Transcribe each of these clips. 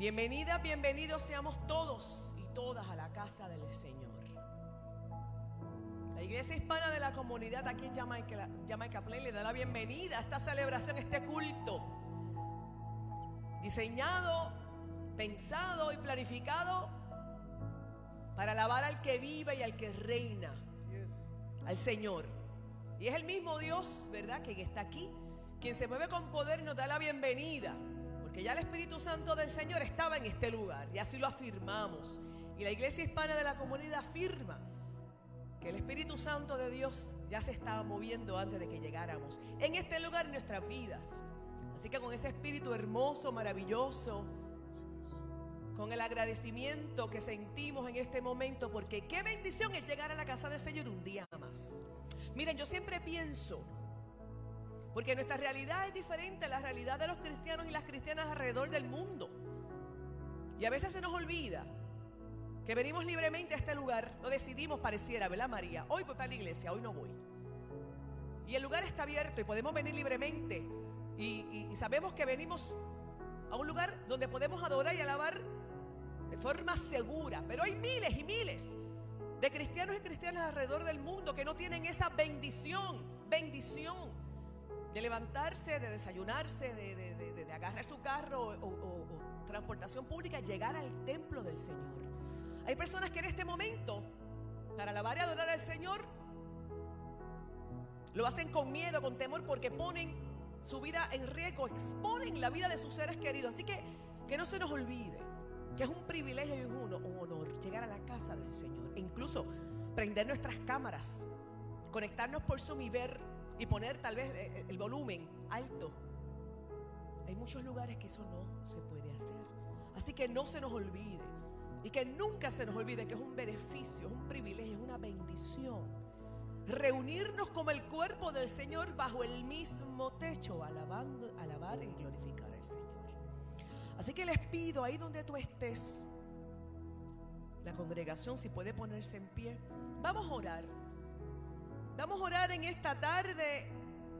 Bienvenidas, bienvenidos seamos todos y todas a la casa del Señor. La iglesia hispana de la comunidad aquí en Jamaica, Jamaica Play le da la bienvenida a esta celebración, este culto. Diseñado, pensado y planificado para alabar al que vive y al que reina, al Señor. Y es el mismo Dios, ¿verdad?, que está aquí, quien se mueve con poder y nos da la bienvenida. Porque ya el Espíritu Santo del Señor estaba en este lugar y así lo afirmamos. Y la iglesia hispana de la comunidad afirma que el Espíritu Santo de Dios ya se estaba moviendo antes de que llegáramos en este lugar en nuestras vidas. Así que con ese espíritu hermoso, maravilloso, con el agradecimiento que sentimos en este momento, porque qué bendición es llegar a la casa del Señor un día más. Miren, yo siempre pienso porque nuestra realidad es diferente a la realidad de los cristianos y las cristianas alrededor del mundo. Y a veces se nos olvida que venimos libremente a este lugar, lo decidimos pareciera, ¿verdad María? Hoy voy para la iglesia, hoy no voy. Y el lugar está abierto y podemos venir libremente. Y, y sabemos que venimos a un lugar donde podemos adorar y alabar de forma segura. Pero hay miles y miles de cristianos y cristianas alrededor del mundo que no tienen esa bendición, bendición de levantarse, de desayunarse, de, agarrar su carro o, transportación pública, llegar al templo del Señor. Hay personas que en este momento, para alabar y adorar al Señor, lo hacen con miedo, con temor, porque ponen su vida en riesgo, exponen la vida de sus seres queridos. Así que que no se nos olvide que es un privilegio y un honor llegar a la casa del Señor. E incluso prender nuestras cámaras, conectarnos por su y ver y poner tal vez eh, eh, el volumen alto. Hay muchos lugares que eso no se puede hacer. Así que no se nos olvide. Y que nunca se nos olvide que es un beneficio, es un privilegio, es una bendición. Reunirnos como el cuerpo del Señor bajo el mismo techo, alabando, alabar y glorificar al Señor. Así que les pido ahí donde tú estés, la congregación si puede ponerse en pie, vamos a orar. Vamos a orar en esta tarde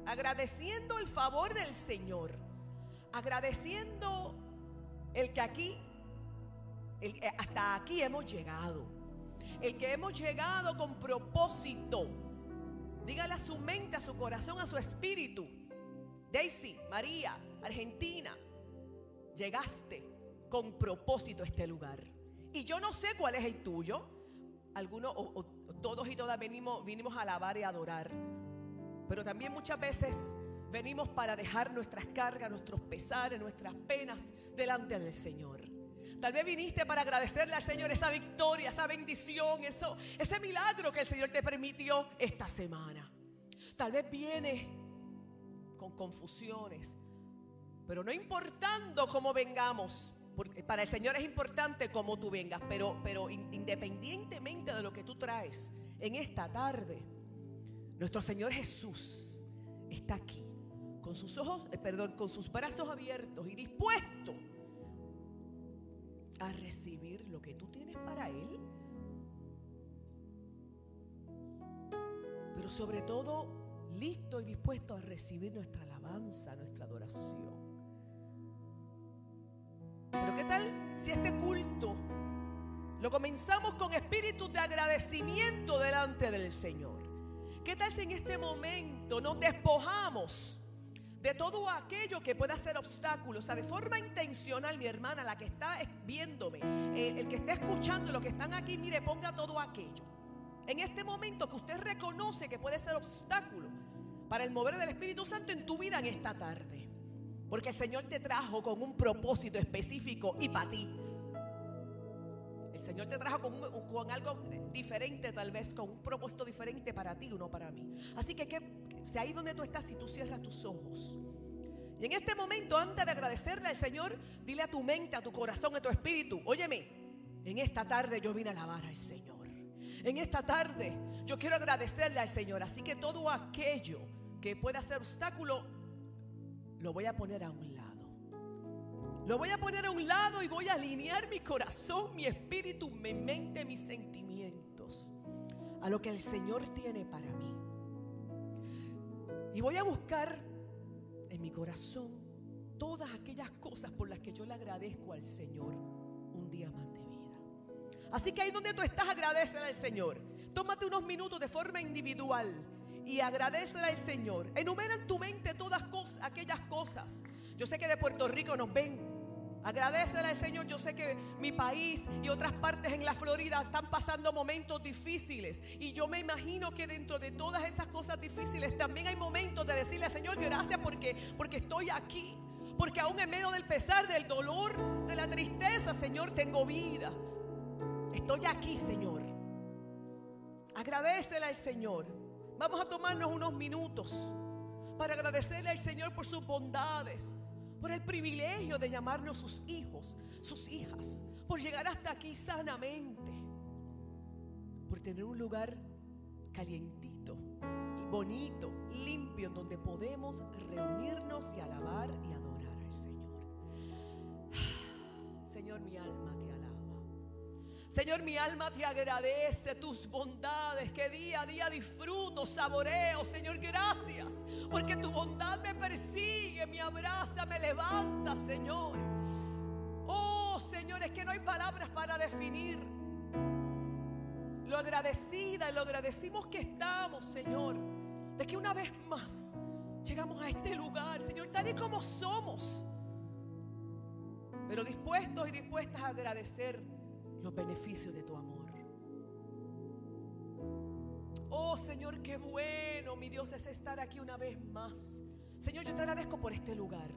agradeciendo el favor del Señor, agradeciendo el que aquí, hasta aquí hemos llegado, el que hemos llegado con propósito. Dígale a su mente, a su corazón, a su espíritu. Daisy, María, Argentina, llegaste con propósito a este lugar. Y yo no sé cuál es el tuyo. Algunos o, todos y todas venimos, vinimos a alabar y adorar. Pero también muchas veces venimos para dejar nuestras cargas, nuestros pesares, nuestras penas delante del Señor. Tal vez viniste para agradecerle al Señor esa victoria, esa bendición, eso, ese milagro que el Señor te permitió esta semana. Tal vez vienes con confusiones, pero no importando cómo vengamos, porque para el Señor es importante cómo tú vengas, pero, pero independientemente de lo que tú traes en esta tarde, nuestro Señor Jesús está aquí, con sus ojos, eh, perdón, con sus brazos abiertos y dispuesto a recibir lo que tú tienes para Él. Pero sobre todo, listo y dispuesto a recibir nuestra alabanza, nuestra adoración. Pero ¿qué tal si este culto lo comenzamos con espíritu de agradecimiento delante del Señor? ¿Qué tal si en este momento nos despojamos de todo aquello que pueda ser obstáculo? O sea, de forma intencional, mi hermana, la que está viéndome, eh, el que está escuchando, los que están aquí, mire, ponga todo aquello. En este momento que usted reconoce que puede ser obstáculo para el mover del Espíritu Santo en tu vida en esta tarde. Porque el Señor te trajo con un propósito específico y para ti. El Señor te trajo con, algo diferente, tal vez, con un propósito diferente para ti, no para mí. Así que, que si ahí donde tú estás, si tú cierras tus ojos. Y en este momento, antes de agradecerle al Señor, dile a tu mente, a tu corazón, a tu espíritu, óyeme, en esta tarde yo vine a alabar al Señor. En esta tarde yo quiero agradecerle al Señor. Así que todo aquello que pueda ser obstáculo, lo voy a poner a un lado. Lo voy a poner a un lado y voy a alinear mi corazón, mi espíritu, mi mente, mis sentimientos a lo que el Señor tiene para mí. Y voy a buscar en mi corazón todas aquellas cosas por las que yo le agradezco al Señor un día más de vida. Así que ahí donde tú estás, agradecele al Señor. Tómate unos minutos de forma individual y agradecele al Señor. Enumera en tu mente todas aquellas cosas. Yo sé que de Puerto Rico nos ven. Agradecele al Señor. Yo sé que mi país y otras partes en la Florida están pasando momentos difíciles. Y yo me imagino que dentro de todas esas cosas difíciles también hay momentos de decirle al Señor gracias porque, porque estoy aquí. Porque aún en medio del pesar, del dolor, de la tristeza, Señor, tengo vida. Estoy aquí, Señor. Agradecele al Señor. Vamos a tomarnos unos minutos para agradecerle al Señor por sus bondades, por el privilegio de llamarnos sus hijos, sus hijas, por llegar hasta aquí sanamente, por tener un lugar calientito, bonito, limpio, en donde podemos reunirnos y alabar y adorar al Señor. Señor, mi alma. Señor, mi alma te agradece tus bondades que día a día disfruto, saboreo. Señor, gracias. Porque tu bondad me persigue, me abraza, me levanta, Señor. Oh, Señor, es que no hay palabras para definir lo agradecida y lo agradecimos que estamos, Señor. De que una vez más llegamos a este lugar, Señor, tal y como somos. Pero dispuestos y dispuestas a agradecer los beneficios de tu amor. Oh Señor, qué bueno, mi Dios, es estar aquí una vez más. Señor, yo te agradezco por este lugar.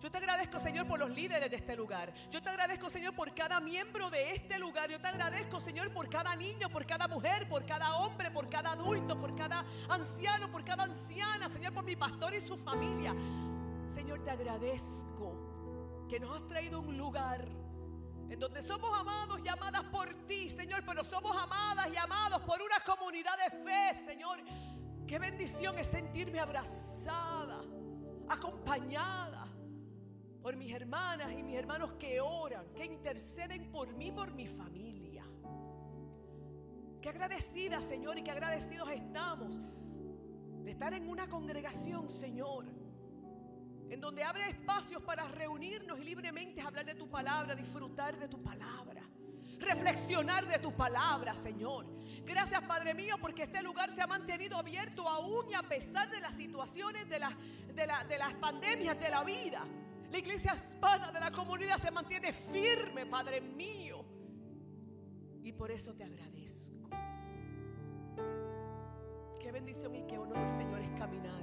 Yo te agradezco, Señor, por los líderes de este lugar. Yo te agradezco, Señor, por cada miembro de este lugar. Yo te agradezco, Señor, por cada niño, por cada mujer, por cada hombre, por cada adulto, por cada anciano, por cada anciana. Señor, por mi pastor y su familia. Señor, te agradezco que nos has traído un lugar en donde somos amados y amadas por ti, Señor, pero somos amadas y amados por una comunidad de fe, Señor. Qué bendición es sentirme abrazada, acompañada por mis hermanas y mis hermanos que oran, que interceden por mí, por mi familia. Qué agradecida, Señor, y qué agradecidos estamos de estar en una congregación, Señor en donde abre espacios para reunirnos y libremente hablar de tu palabra, disfrutar de tu palabra, reflexionar de tu palabra, Señor. Gracias, Padre mío, porque este lugar se ha mantenido abierto aún y a pesar de las situaciones, de, de, las pandemias de la vida. La iglesia hispana de la comunidad se mantiene firme, Padre mío. Y por eso te agradezco. Qué bendición y qué honor, Señor, es caminar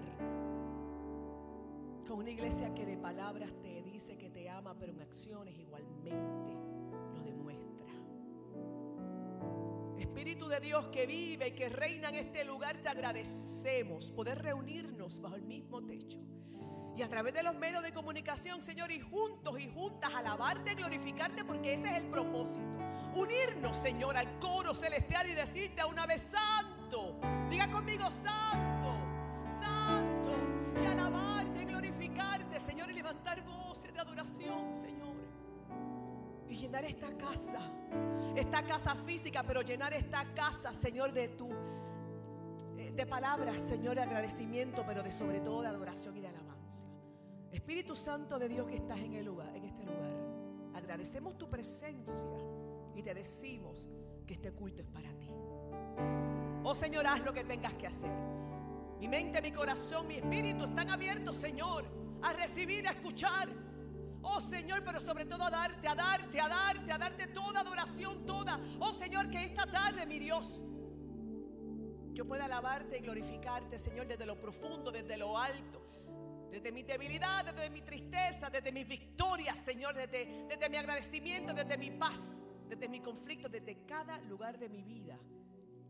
con una iglesia que de palabras te dice que te ama, pero en acciones igualmente lo demuestra. Espíritu de Dios que vive y que reina en este lugar, te agradecemos poder reunirnos bajo el mismo techo. Y a través de los medios de comunicación, Señor, y juntos y juntas alabarte, glorificarte, porque ese es el propósito. Unirnos, Señor, al coro celestial y decirte una vez santo. Diga conmigo santo. Señor, y levantar voces de adoración, Señor. Y llenar esta casa, esta casa física, pero llenar esta casa, Señor, de tu eh, de palabras, Señor, de agradecimiento, pero de sobre todo de adoración y de alabanza. Espíritu Santo de Dios que estás en, el lugar, en este lugar, agradecemos tu presencia y te decimos que este culto es para ti. Oh Señor, haz lo que tengas que hacer. Mi mente, mi corazón, mi espíritu están abiertos, Señor, a recibir, a escuchar. Oh Señor, pero sobre todo a darte, a darte, a darte, a darte toda adoración, toda. Oh Señor, que esta tarde, mi Dios, yo pueda alabarte y glorificarte, Señor, desde lo profundo, desde lo alto desde mi debilidad, desde mi tristeza, desde mi victoria, Señor, desde, desde mi agradecimiento, desde mi paz, desde mi conflicto, desde cada lugar de mi vida.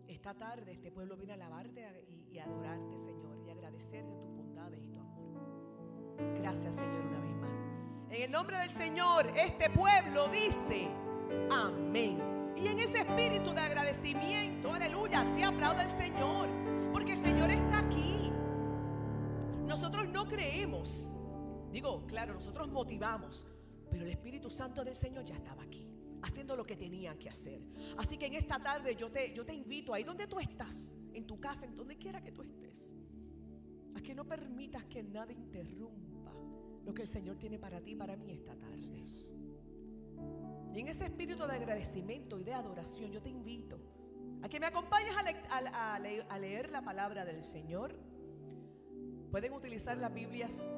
Esta tarde este pueblo viene a alabarte y, adorarte, Señor, y agradecerte y tu. Gracias, Señor, una vez más. En el nombre del Señor, este pueblo dice, amén. Y en ese espíritu de agradecimiento, aleluya, se aplaude al Señor, porque el Señor está aquí. Nosotros no creemos. Digo, claro, nosotros motivamos, pero el Espíritu Santo del Señor ya estaba aquí, haciendo lo que tenía que hacer. Así que en esta tarde yo te, yo te invito, ahí donde tú estás, en tu casa, en donde quiera que tú estés, a que no permitas que nada interrumpa lo que el Señor tiene para ti y para mí esta tarde. Y en ese espíritu de agradecimiento y de adoración, yo te invito a que me acompañes a, a leer la palabra del Señor. Pueden utilizar las Biblias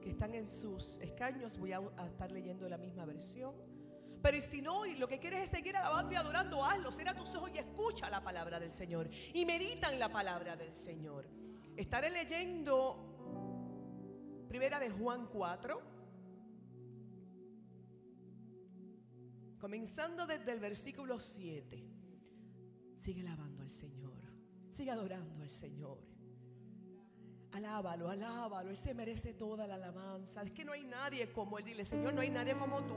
que están en sus escaños. Voy a, estar leyendo la misma versión. Pero si no, y lo que quieres es seguir alabando y adorando, hazlo. Cierra tus ojos y escucha la palabra del Señor. Y medita en la palabra del Señor. Estaré leyendo Primera de Juan 4. Comenzando desde el versículo 7. Sigue alabando al Señor. Sigue adorando al Señor. Alábalo, alábalo. Él se merece toda la alabanza. Es que no hay nadie como Él. Dile, Señor, no hay nadie como tú.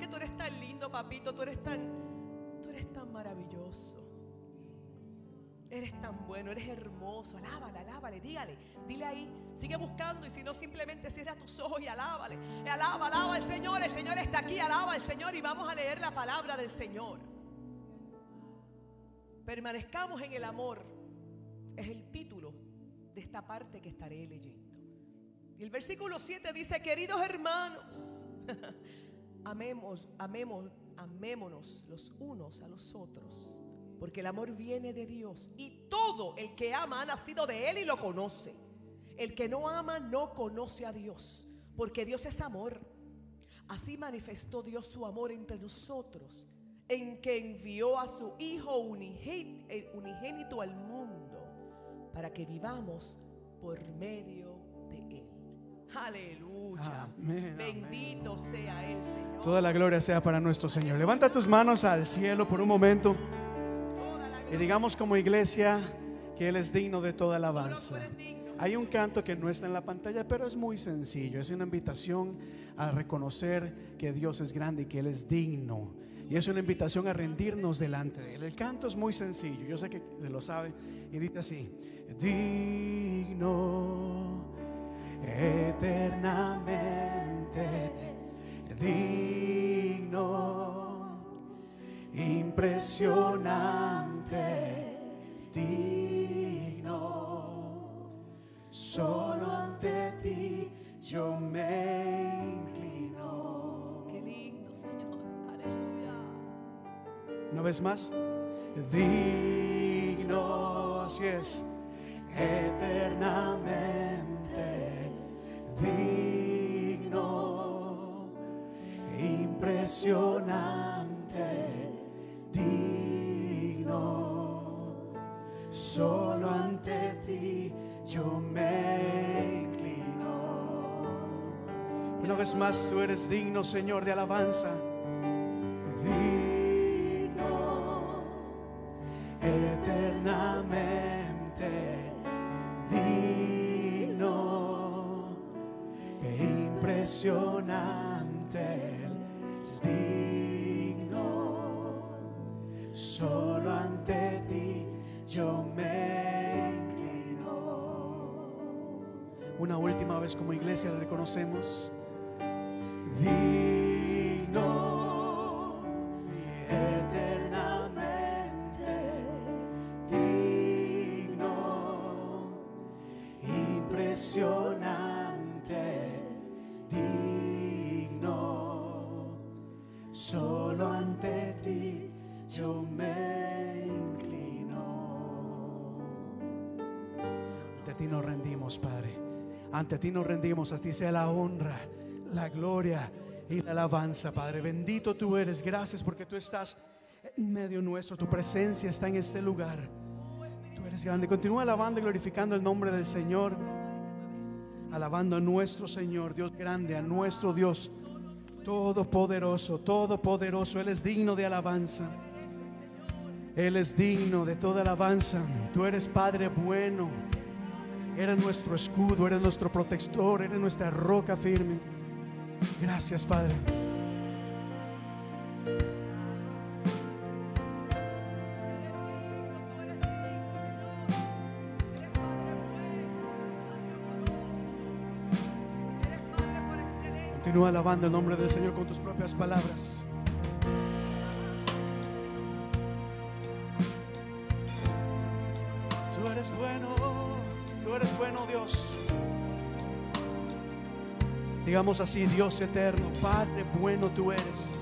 Que tú eres tan lindo, papito. Tú eres tan, tú eres tan maravilloso. Eres tan bueno, eres hermoso. Alábale, alábale, dígale. Dile ahí, sigue buscando. Y si no, simplemente cierra tus ojos y alábale. Alaba, alaba al Señor. El Señor está aquí. Alaba al Señor. Y vamos a leer la palabra del Señor. Permanezcamos en el amor. Es el título de esta parte que estaré leyendo. Y el versículo 7 dice, queridos hermanos, amemos, amemos, amémonos los unos a los otros, porque el amor viene de Dios y todo el que ama ha nacido de Él y lo conoce. El que no ama no conoce a Dios, porque Dios es amor. Así manifestó Dios su amor entre nosotros, en que envió a su Hijo unigénito al mundo para que vivamos por medio de Él. Aleluya. Bendito sea el Señor. Toda la gloria sea para nuestro Señor. Levanta tus manos al cielo por un momento y digamos como iglesia que Él es digno de toda alabanza. Hay un canto que no está en la pantalla, pero es muy sencillo. Es una invitación a reconocer que Dios es grande y que Él es digno. Y es una invitación a rendirnos delante de Él. El canto es muy sencillo, yo sé que lo sabe. Y dice así, digno eternamente, digno, impresionante, digno, solo ante ti yo me inclino. Qué lindo, Señor. Aleluya. Una vez más, digno, así es eternamente digno, impresionante, digno, solo ante ti yo me inclino. Una vez más, tú eres digno, Señor, de alabanza. Digno, eternamente digno e impresionante, es digno, solo ante ti yo me inclino. Una última vez como iglesia le reconocemos, digno Ante ti nos rendimos, a ti sea la honra, la gloria y la alabanza, Padre. Bendito tú eres. Gracias porque tú estás en medio nuestro. Tu presencia está en este lugar. Tú eres grande. Continúa alabando y glorificando el nombre del Señor. Alabando a nuestro Señor, Dios grande, a nuestro Dios todopoderoso, todopoderoso. Él es digno de alabanza. Él es digno de toda alabanza. Tú eres Padre bueno. Eres nuestro escudo, eres nuestro protector, eres nuestra roca firme. Gracias, Padre. Continúa alabando el nombre del Señor con tus propias palabras. Digamos así, Dios eterno, Padre bueno tú eres.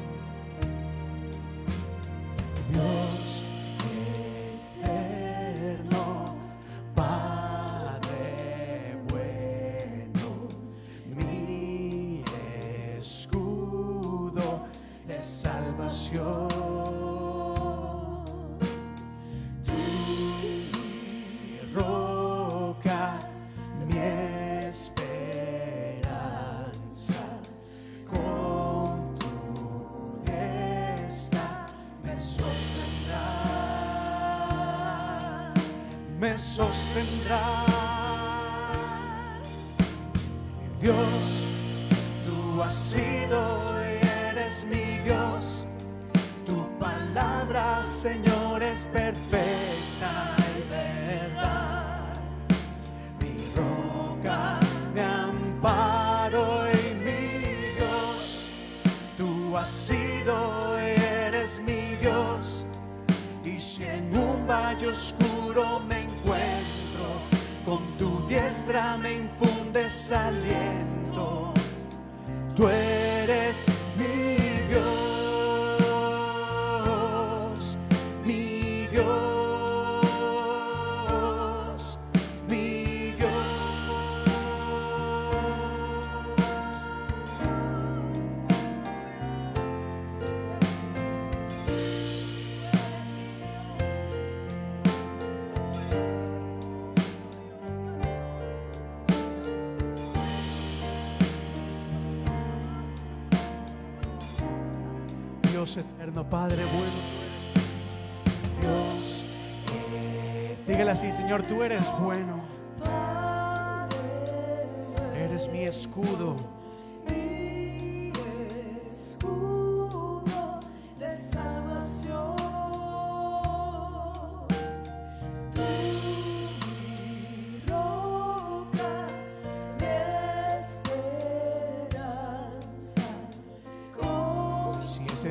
Señor, tú eres bueno. Eres mi escudo.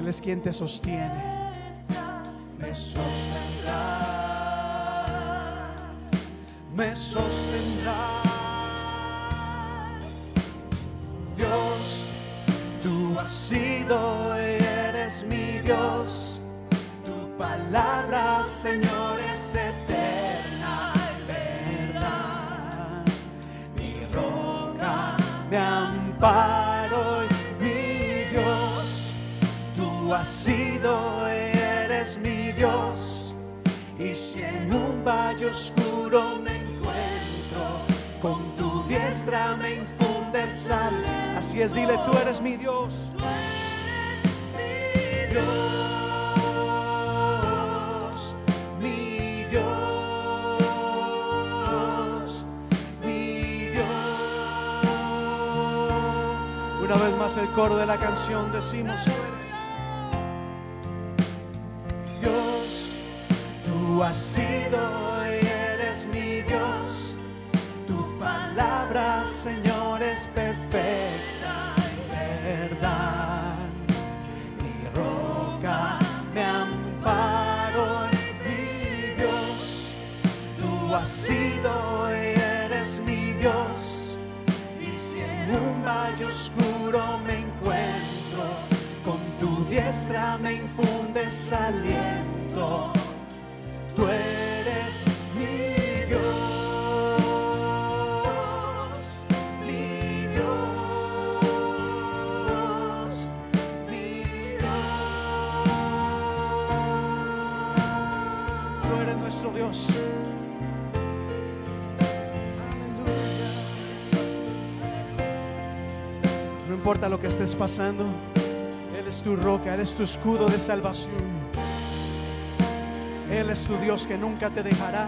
Es quien te sostiene, palabra, Señor, es eterna y verdad. Mi roca, mi amparo y mi Dios. Tú has sido y eres mi Dios. Y si en un valle oscuro me encuentro, con tu diestra me infundes aliento. Así es, dile, tú eres mi Dios. Tú eres mi Dios, el coro de la canción decimos, tú eres Dios, tú has sido y eres mi Dios. Tu palabra, Señor, es perfecta y verdad. Mi roca, mi amparo y mi Dios. Tú has sido y eres mi Dios. Y si en un valle oscuro me encuentro, con tu diestra me infundes aliento. Tú importa lo que estés pasando, Él es tu roca, Él es tu escudo de salvación. Él es tu Dios que nunca te dejará,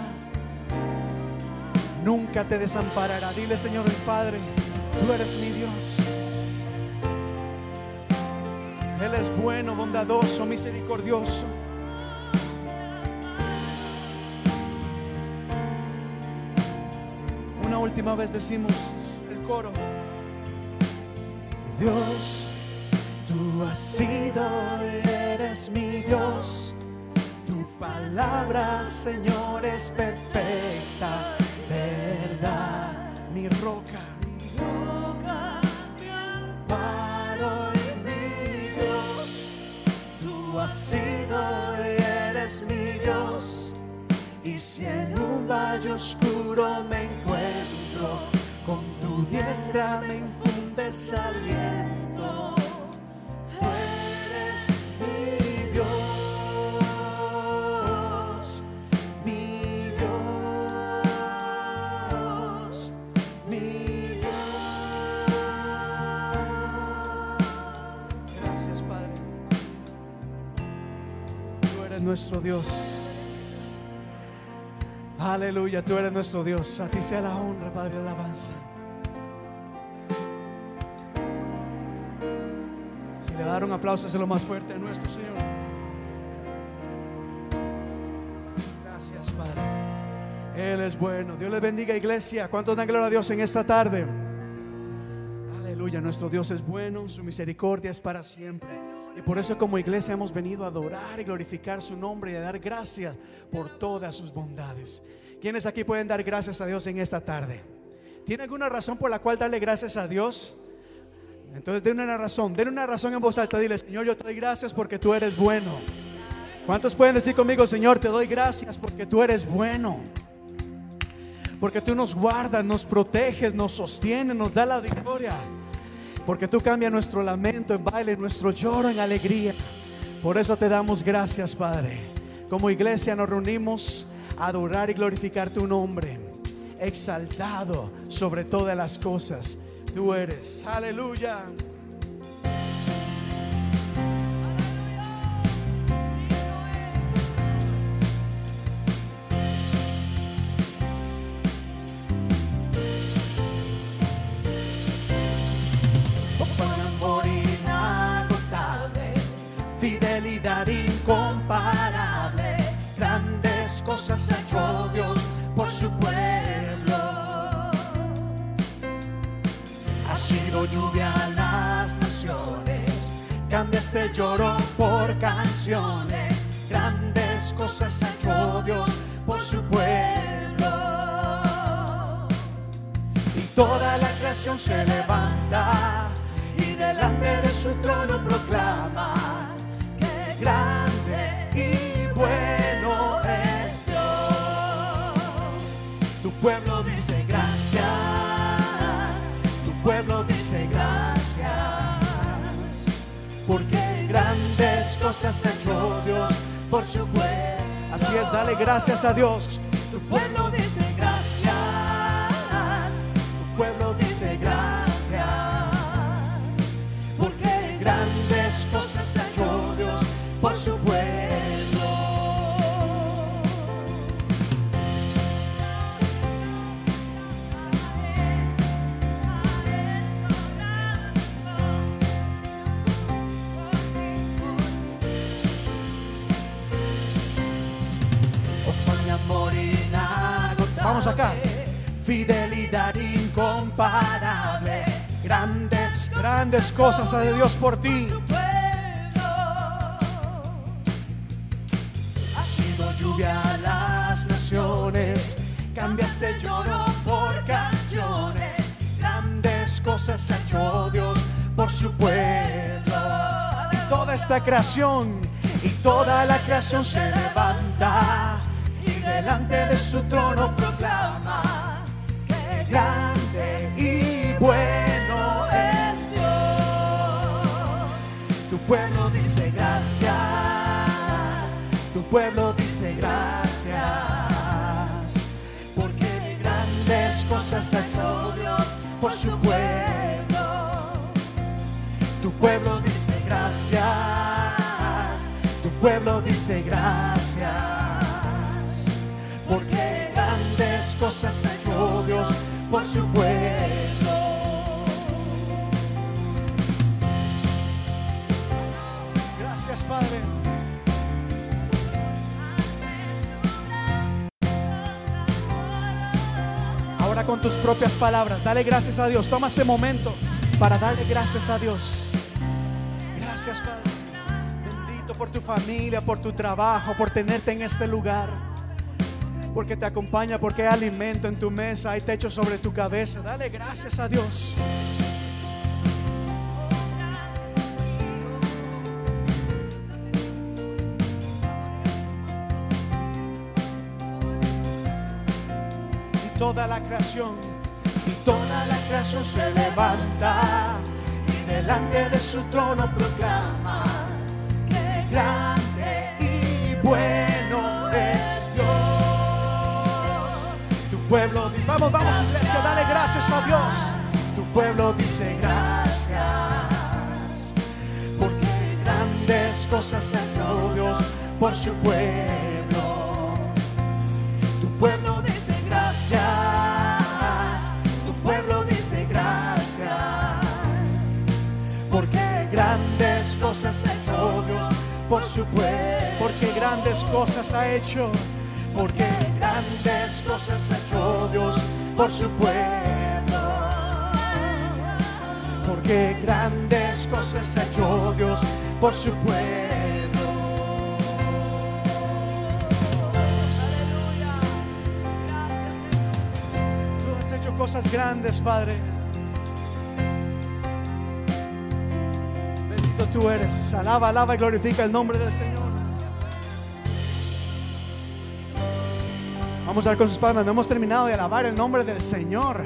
nunca te desamparará. Dile, Señor el Padre, tú eres mi Dios. Él es bueno, bondadoso, misericordioso. Una última vez decimos el coro. Dios, tú has sido y eres mi Dios. Tu palabra, Señor, es perfecta, verdad, mi roca, roca, mi amparo mi Dios. Tú has sido y eres mi Dios. Y si en un valle oscuro me encuentro, con tu diestra me infundes aliento. Tú eres Aleluya, tú eres nuestro Dios. A ti sea la honra, Padre, la alabanza. Si le dar un aplauso, es lo más fuerte a nuestro Señor. Gracias, Padre. Él es bueno. Dios les bendiga, iglesia. ¿Cuántos dan gloria a Dios en esta tarde? Aleluya, nuestro Dios es bueno, su misericordia es para siempre. Y por eso como iglesia hemos venido a adorar y glorificar su nombre y a dar gracias por todas sus bondades. ¿Quiénes aquí pueden dar gracias a Dios en esta tarde? ¿Tiene alguna razón por la cual darle gracias a Dios? Entonces den una razón, den una razón en voz alta, dile, Señor, yo te doy gracias porque tú eres bueno. ¿Cuántos pueden decir conmigo, Señor, te doy gracias porque tú eres bueno? Porque tú nos guardas, nos proteges, nos sostienes, nos da la victoria. Porque tú cambias nuestro lamento en baile, nuestro lloro en alegría. Por eso te damos gracias, Padre. Como iglesia nos reunimos a adorar y glorificar tu nombre. Exaltado sobre todas las cosas. Tú eres. Aleluya. Incomparable, grandes cosas ha hecho Dios por su pueblo. Ha sido lluvia a las naciones, cambiaste lloro por canciones, grandes cosas ha hecho Dios por su pueblo. Y toda la creación se levanta y delante de su trono proclama grande y bueno es Dios. Tu pueblo dice gracias, tu pueblo dice gracias, porque grandes cosas ha hecho Dios por su pueblo. Así es, dale gracias a Dios. Tu pueblo dice acá. Fidelidad incomparable. Grandes, grandes cosas ha de Dios por ti. Ha sido lluvia a las naciones. Cambiaste lloro por canciones. Grandes cosas ha hecho Dios por su pueblo. Y toda esta creación y toda la creación se levanta delante de su trono proclama que grande y bueno es Dios. Tu pueblo dice gracias, tu pueblo dice gracias, porque grandes cosas ha hecho Dios por su pueblo. Tu pueblo dice gracias, tu pueblo dice gracias, porque grandes cosas ha hecho Dios por su pueblo. Gracias, Padre. Ahora con tus propias palabras, dale gracias a Dios. Toma este momento para darle gracias a Dios. Gracias, Padre. Bendito por tu familia, por tu trabajo, por tenerte en este lugar porque te acompaña, porque hay alimento en tu mesa, hay techo sobre tu cabeza. Dale gracias a Dios. Y Toda la creación, y toda la creación se levanta y delante de su trono proclama que grande y bueno. Pueblo, vamos, vamos iglesia, dale gracias a Dios. Tu pueblo dice gracias, porque grandes cosas ha hecho Dios por su pueblo. Tu pueblo dice gracias, tu pueblo dice gracias, porque grandes cosas ha hecho Dios por su pueblo, porque grandes cosas ha hecho, porque grandes cosas hecho Dios por su pueblo, porque grandes cosas ha hecho Dios por su pueblo. Aleluya. Gracias, Tú has hecho cosas grandes, Padre. Bendito tú eres. Alaba, alaba y glorifica el nombre del Señor. Vamos a ver con sus palmas. No hemos terminado de alabar el nombre del Señor.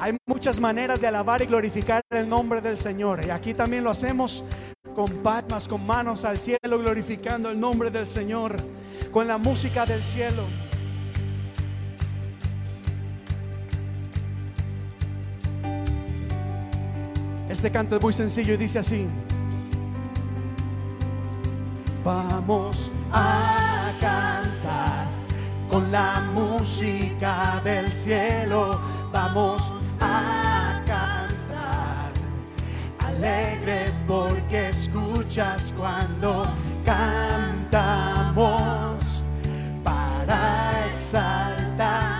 Hay muchas maneras de alabar y glorificar el nombre del Señor. Y aquí también lo hacemos con palmas, con manos al cielo, glorificando el nombre del Señor. Con la música del cielo. Este canto es muy sencillo y dice así. Vamos a cantar con la música del cielo. Vamos a cantar alegres porque escuchas cuando cantamos para exaltar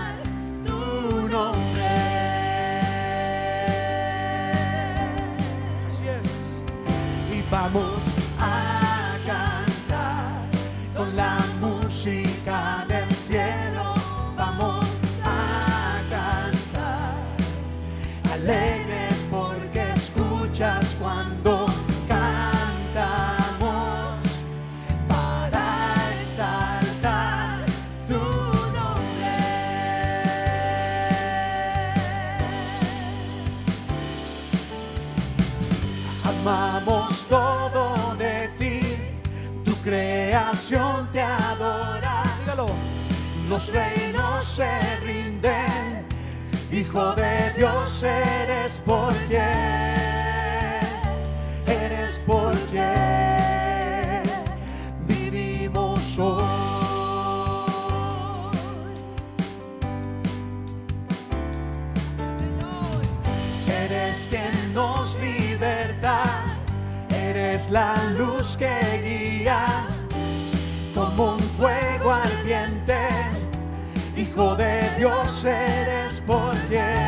te adora. Dígalo. Los reinos se rinden, Hijo de Dios eres porque eres porque vivimos hoy. Eres quien nos liberta, eres la luz que guía De Dios eres porque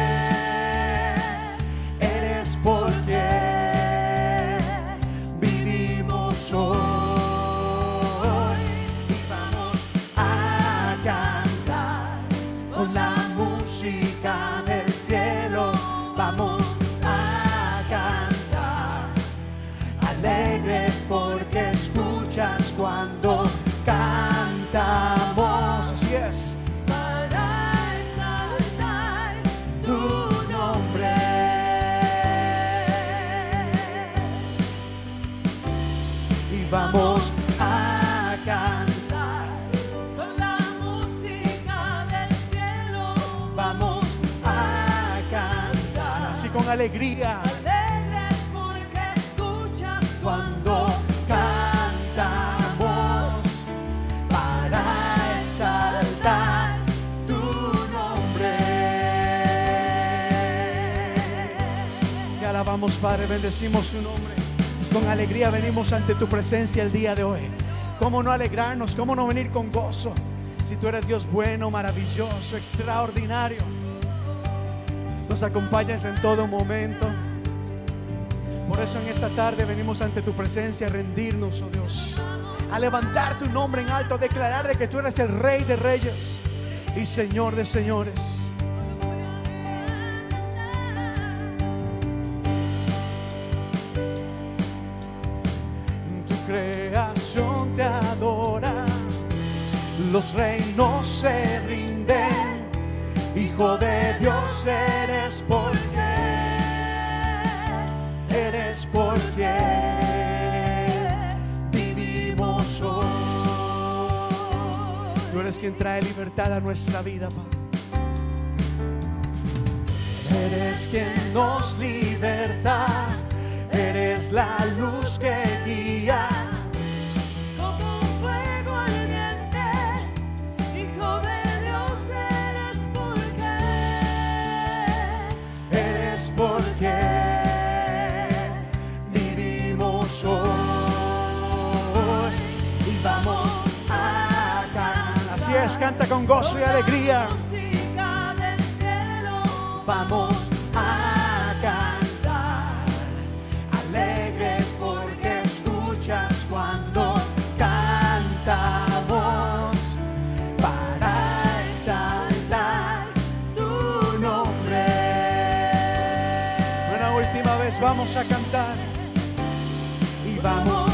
Padre, bendecimos su nombre. Con alegría venimos ante tu presencia el día de hoy. ¿Cómo no alegrarnos? ¿Cómo no venir con gozo? Si tú eres Dios bueno, maravilloso, extraordinario. Nos acompañas en todo momento. Por eso en esta tarde venimos ante tu presencia a rendirnos, oh Dios. A levantar tu nombre en alto, a declarar de que tú eres el Rey de Reyes y Señor de Señores. Los reinos se rinden. Hijo de Dios eres porque eres porque vivimos hoy. Tú eres quien trae libertad a nuestra vida, Padre. Eres quien nos liberta, eres la luz que guía. Canta con gozo y alegría. Vamos a cantar, alegres porque escuchas cuando cantamos para exaltar tu nombre. Una última vez vamos a cantar y vamos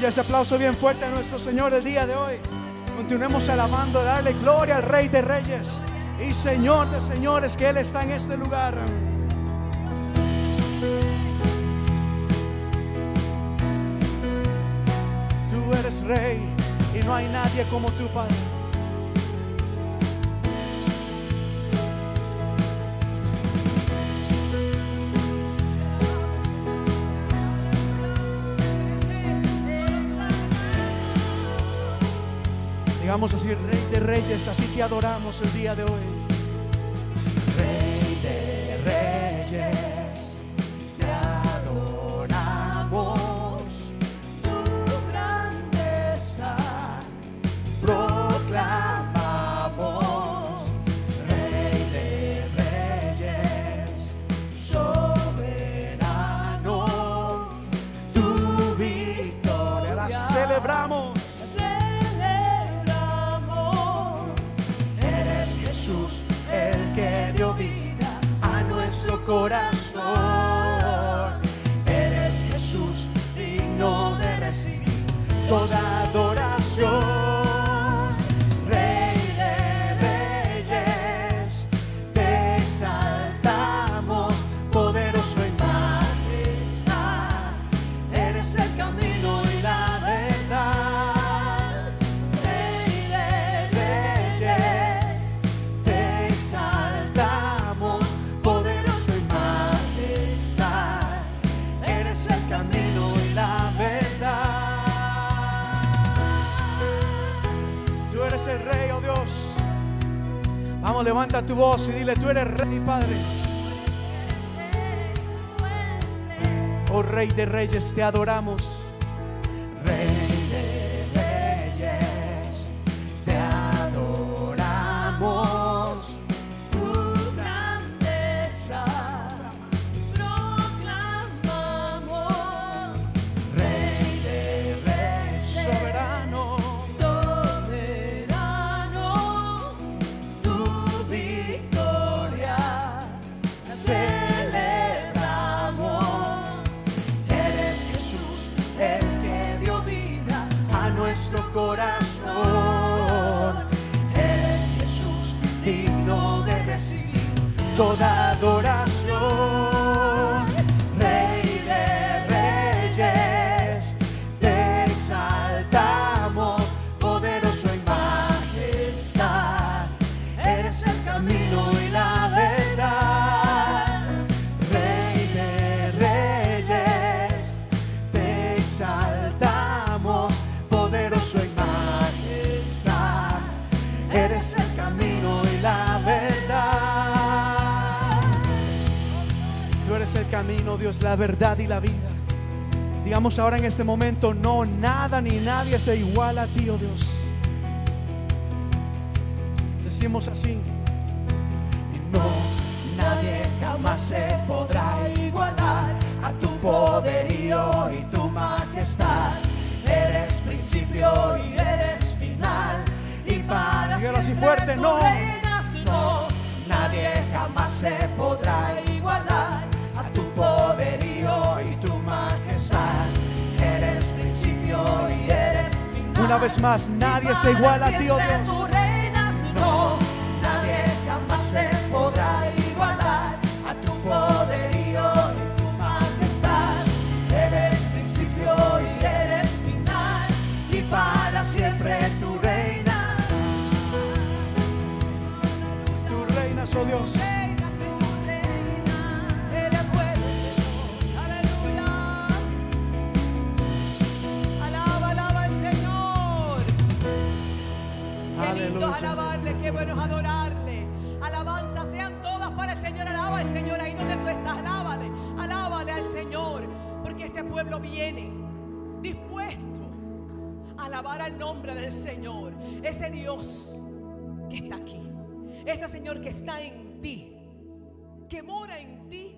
Aleluya, ese aplauso bien fuerte a nuestro Señor el día de hoy. Continuemos alabando, darle gloria al Rey de Reyes y Señor de Señores, que Él está en este lugar. Tú eres Rey y no hay nadie como tu Padre. Digamos así, Rey de Reyes, a ti te adoramos el día de hoy. Voz y dile, tú eres rey, Padre. Oh Rey de Reyes, te adoramos. Ahora en este momento, no, nada ni nadie se iguala a ti, oh Dios. Decimos así. No, nadie jamás se podrá igualar a tu poderío y tu majestad. Eres principio y eres final. Y para Dígalo así fuerte, no. reinas, no, nadie jamás se podrá igualar Una vez más, nadie se iguala a ti, oh Dios. Qué bueno es adorarle. Alabanza sean todas para el Señor. Alaba al Señor ahí donde tú estás. Alábale, alábale al Señor. Porque este pueblo viene dispuesto a alabar al nombre del Señor. Ese Dios que está aquí. Ese Señor que está en ti. Que mora en ti.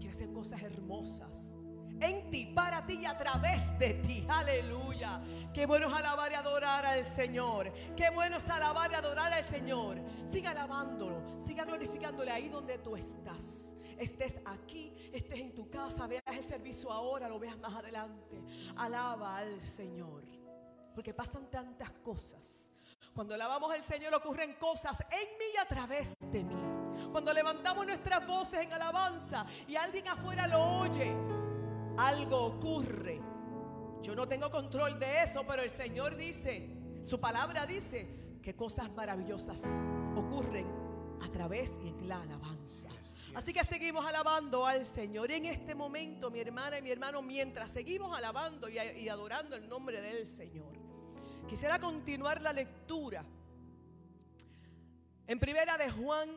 Que hace cosas hermosas. En ti, para ti y a través de ti. Aleluya. Qué bueno es alabar y adorar al Señor. Qué bueno es alabar y adorar al Señor. Siga alabándolo. Siga glorificándole ahí donde tú estás. Estés aquí, estés en tu casa, veas el servicio ahora, lo veas más adelante. Alaba al Señor. Porque pasan tantas cosas. Cuando alabamos al Señor ocurren cosas en mí y a través de mí. Cuando levantamos nuestras voces en alabanza y alguien afuera lo oye, algo ocurre. Yo no tengo control de eso, pero el Señor dice, su palabra dice que cosas maravillosas ocurren a través y en la alabanza. Así que seguimos alabando al Señor. Y en este momento, mi hermana y mi hermano, mientras seguimos alabando y, y adorando el nombre del Señor, quisiera continuar la lectura. En primera de Juan,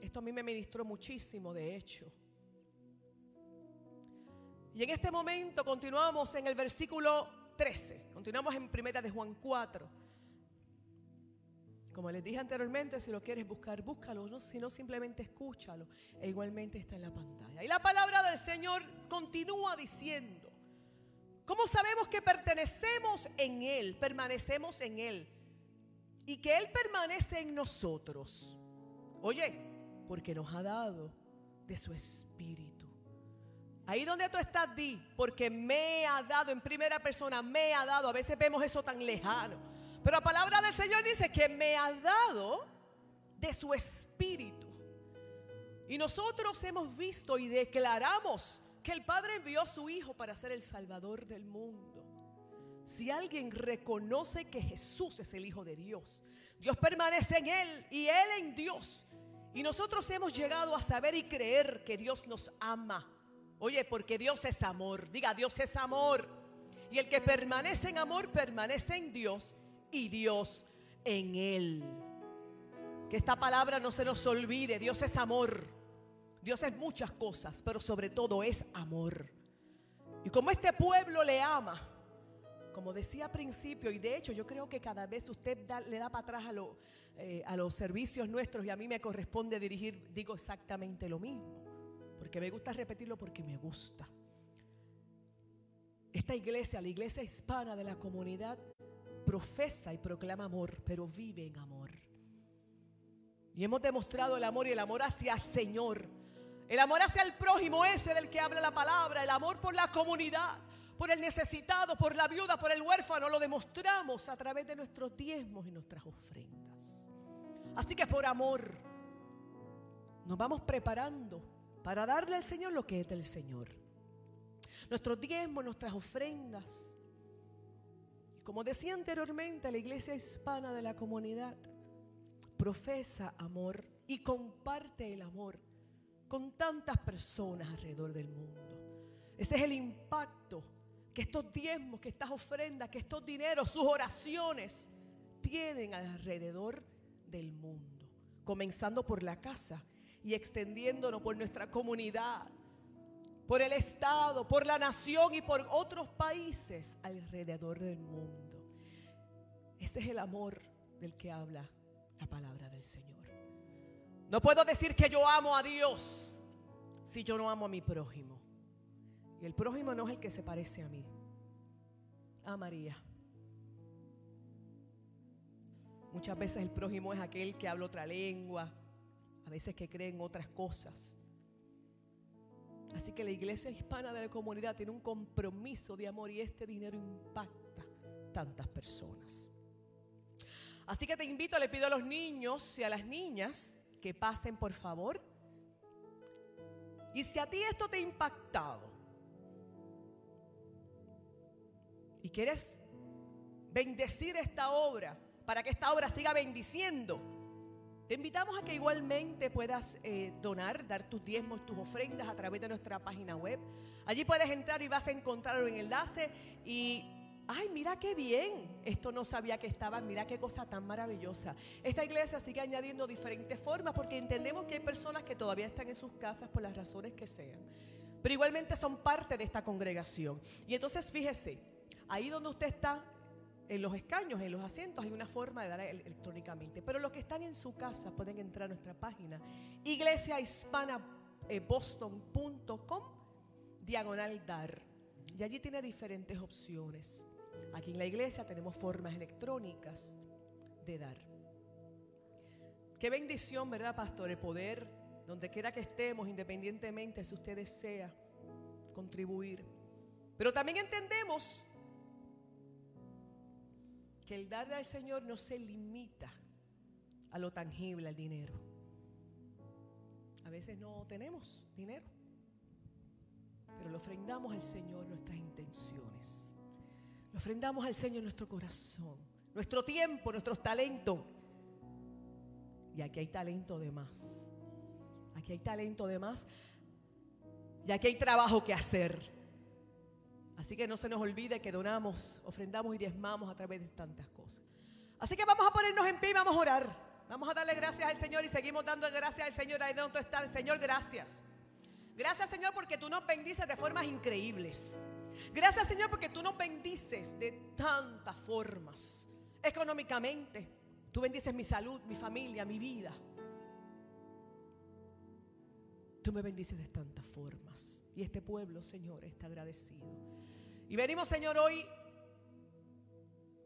esto a mí me ministró muchísimo, de hecho. Y en este momento continuamos en el versículo 13. Continuamos en primera de Juan 4. Como les dije anteriormente, si lo quieres buscar, búscalo. No, si no, simplemente escúchalo. E igualmente está en la pantalla. Y la palabra del Señor continúa diciendo, ¿cómo sabemos que pertenecemos en Él, permanecemos en Él? Y que Él permanece en nosotros. Oye, porque nos ha dado de su espíritu. Ahí donde tú estás, di, porque me ha dado en primera persona, me ha dado. A veces vemos eso tan lejano. Pero la palabra del Señor dice que me ha dado de su espíritu. Y nosotros hemos visto y declaramos que el Padre envió a su Hijo para ser el Salvador del mundo. Si alguien reconoce que Jesús es el Hijo de Dios, Dios permanece en Él y Él en Dios. Y nosotros hemos llegado a saber y creer que Dios nos ama. Oye, porque Dios es amor. Diga, Dios es amor. Y el que permanece en amor permanece en Dios y Dios en Él. Que esta palabra no se nos olvide. Dios es amor. Dios es muchas cosas, pero sobre todo es amor. Y como este pueblo le ama, como decía al principio, y de hecho yo creo que cada vez usted le da para atrás a, eh, a los servicios nuestros y a mí me corresponde dirigir, digo exactamente lo mismo. Porque me gusta repetirlo porque me gusta. Esta iglesia, la iglesia hispana de la comunidad, profesa y proclama amor, pero vive en amor. Y hemos demostrado el amor y el amor hacia el Señor. El amor hacia el prójimo, ese del que habla la palabra. El amor por la comunidad, por el necesitado, por la viuda, por el huérfano. Lo demostramos a través de nuestros diezmos y nuestras ofrendas. Así que por amor nos vamos preparando para darle al Señor lo que es del Señor. Nuestros diezmos, nuestras ofrendas. Y como decía anteriormente, la iglesia hispana de la comunidad profesa amor y comparte el amor con tantas personas alrededor del mundo. Ese es el impacto que estos diezmos, que estas ofrendas, que estos dineros, sus oraciones tienen alrededor del mundo. Comenzando por la casa y extendiéndonos por nuestra comunidad, por el Estado, por la nación y por otros países alrededor del mundo. Ese es el amor del que habla la palabra del Señor. No puedo decir que yo amo a Dios si yo no amo a mi prójimo. Y el prójimo no es el que se parece a mí. A María. Muchas veces el prójimo es aquel que habla otra lengua, a veces que cree en otras cosas. Así que la iglesia hispana de la comunidad tiene un compromiso de amor y este dinero impacta tantas personas. Así que te invito, le pido a los niños y a las niñas que pasen por favor. Y si a ti esto te ha impactado y quieres bendecir esta obra para que esta obra siga bendiciendo, te invitamos a que igualmente puedas eh, donar, dar tus diezmos, tus ofrendas a través de nuestra página web. Allí puedes entrar y vas a encontrar un enlace y ay, mira qué bien, esto no sabía que estaba, mira qué cosa tan maravillosa. Esta iglesia sigue añadiendo diferentes formas porque entendemos que hay personas que todavía están en sus casas por las razones que sean, pero igualmente son parte de esta congregación. Y entonces fíjese, ahí donde usted está, en los escaños, en los asientos, hay una forma de dar electrónicamente. Pero los que están en su casa pueden entrar a nuestra página, iglesiahispanaboston.com, diagonal dar. Y allí tiene diferentes opciones. Aquí en la iglesia tenemos formas electrónicas de dar. Qué bendición, ¿verdad, pastor? El poder, donde quiera que estemos, independientemente si usted desea contribuir. Pero también entendemos que el darle al Señor no se limita a lo tangible, al dinero. A veces no tenemos dinero, pero le ofrendamos al Señor nuestras intenciones. Le ofrendamos al Señor nuestro corazón, nuestro tiempo, nuestros talentos. Y aquí hay talento de más. Aquí hay talento de más. Y aquí hay trabajo que hacer. Así que no se nos olvide que donamos, ofrendamos y diezmamos a través de tantas cosas. Así que vamos a ponernos en pie y vamos a orar. Vamos a darle gracias al Señor y seguimos dando gracias al Señor ahí donde está. Señor, gracias. Gracias, Señor, porque tú nos bendices de formas increíbles. Gracias Señor porque tú nos bendices de tantas formas. Económicamente, tú bendices mi salud, mi familia, mi vida. Tú me bendices de tantas formas. Y este pueblo, Señor, está agradecido. Y venimos, Señor, hoy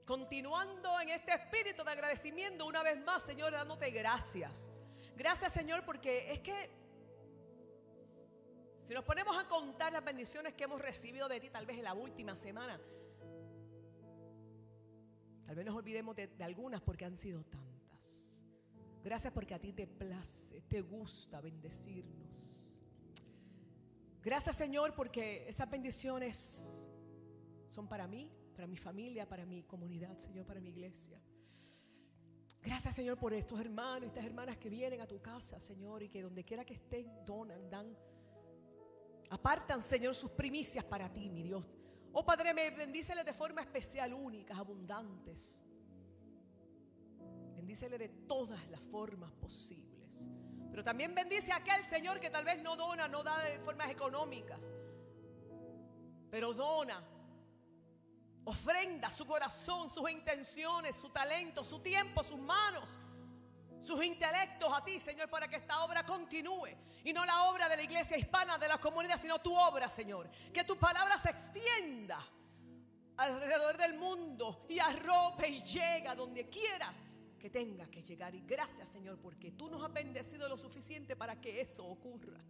continuando en este espíritu de agradecimiento una vez más, Señor, dándote gracias. Gracias, Señor, porque es que si nos ponemos a contar las bendiciones que hemos recibido de ti, tal vez en la última semana, tal vez nos olvidemos de, algunas porque han sido tantas. Gracias porque a ti te place, te gusta bendecirnos. Gracias Señor porque esas bendiciones son para mí, para mi familia, para mi comunidad, Señor, para mi iglesia. Gracias Señor por estos hermanos y estas hermanas que vienen a tu casa, Señor, y que donde quiera que estén, donan, dan Apartan, Señor, sus primicias para ti, mi Dios. Oh Padre, me de forma especial, únicas, abundantes. Bendícele de todas las formas posibles. Pero también bendice a aquel Señor que tal vez no dona, no da de formas económicas. Pero dona, ofrenda su corazón, sus intenciones, su talento, su tiempo, sus manos sus intelectos a ti, Señor, para que esta obra continúe. Y no la obra de la iglesia hispana, de la comunidad, sino tu obra, Señor. Que tu palabra se extienda alrededor del mundo y arrope y llega donde quiera que tenga que llegar. Y gracias, Señor, porque tú nos has bendecido lo suficiente para que eso ocurra.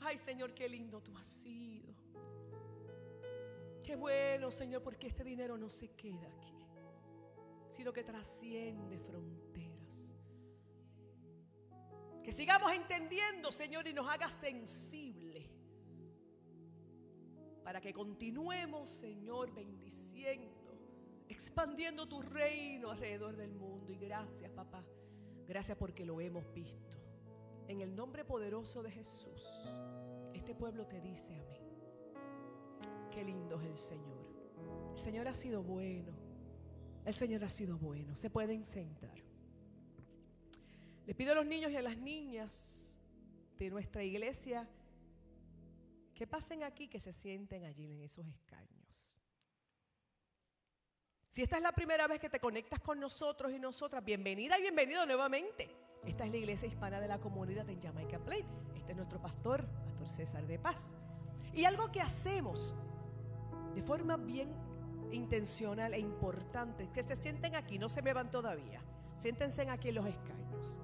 Ay, Señor, qué lindo tú has sido. Qué bueno, Señor, porque este dinero no se queda aquí, sino que trasciende fronteras. Que sigamos entendiendo, Señor, y nos haga sensible. Para que continuemos, Señor, bendiciendo, expandiendo tu reino alrededor del mundo. Y gracias, papá. Gracias porque lo hemos visto. En el nombre poderoso de Jesús, este pueblo te dice amén. Qué lindo es el Señor. El Señor ha sido bueno. El Señor ha sido bueno. Se pueden sentar. Les pido a los niños y a las niñas de nuestra iglesia que pasen aquí, que se sienten allí en esos escaños. Si esta es la primera vez que te conectas con nosotros y nosotras, bienvenida y bienvenido nuevamente. Esta es la iglesia hispana de la comunidad en Jamaica Plain. Este es nuestro pastor, Pastor César de Paz. Y algo que hacemos de forma bien intencional e importante, que se sienten aquí, no se me van todavía, siéntense aquí en los escaños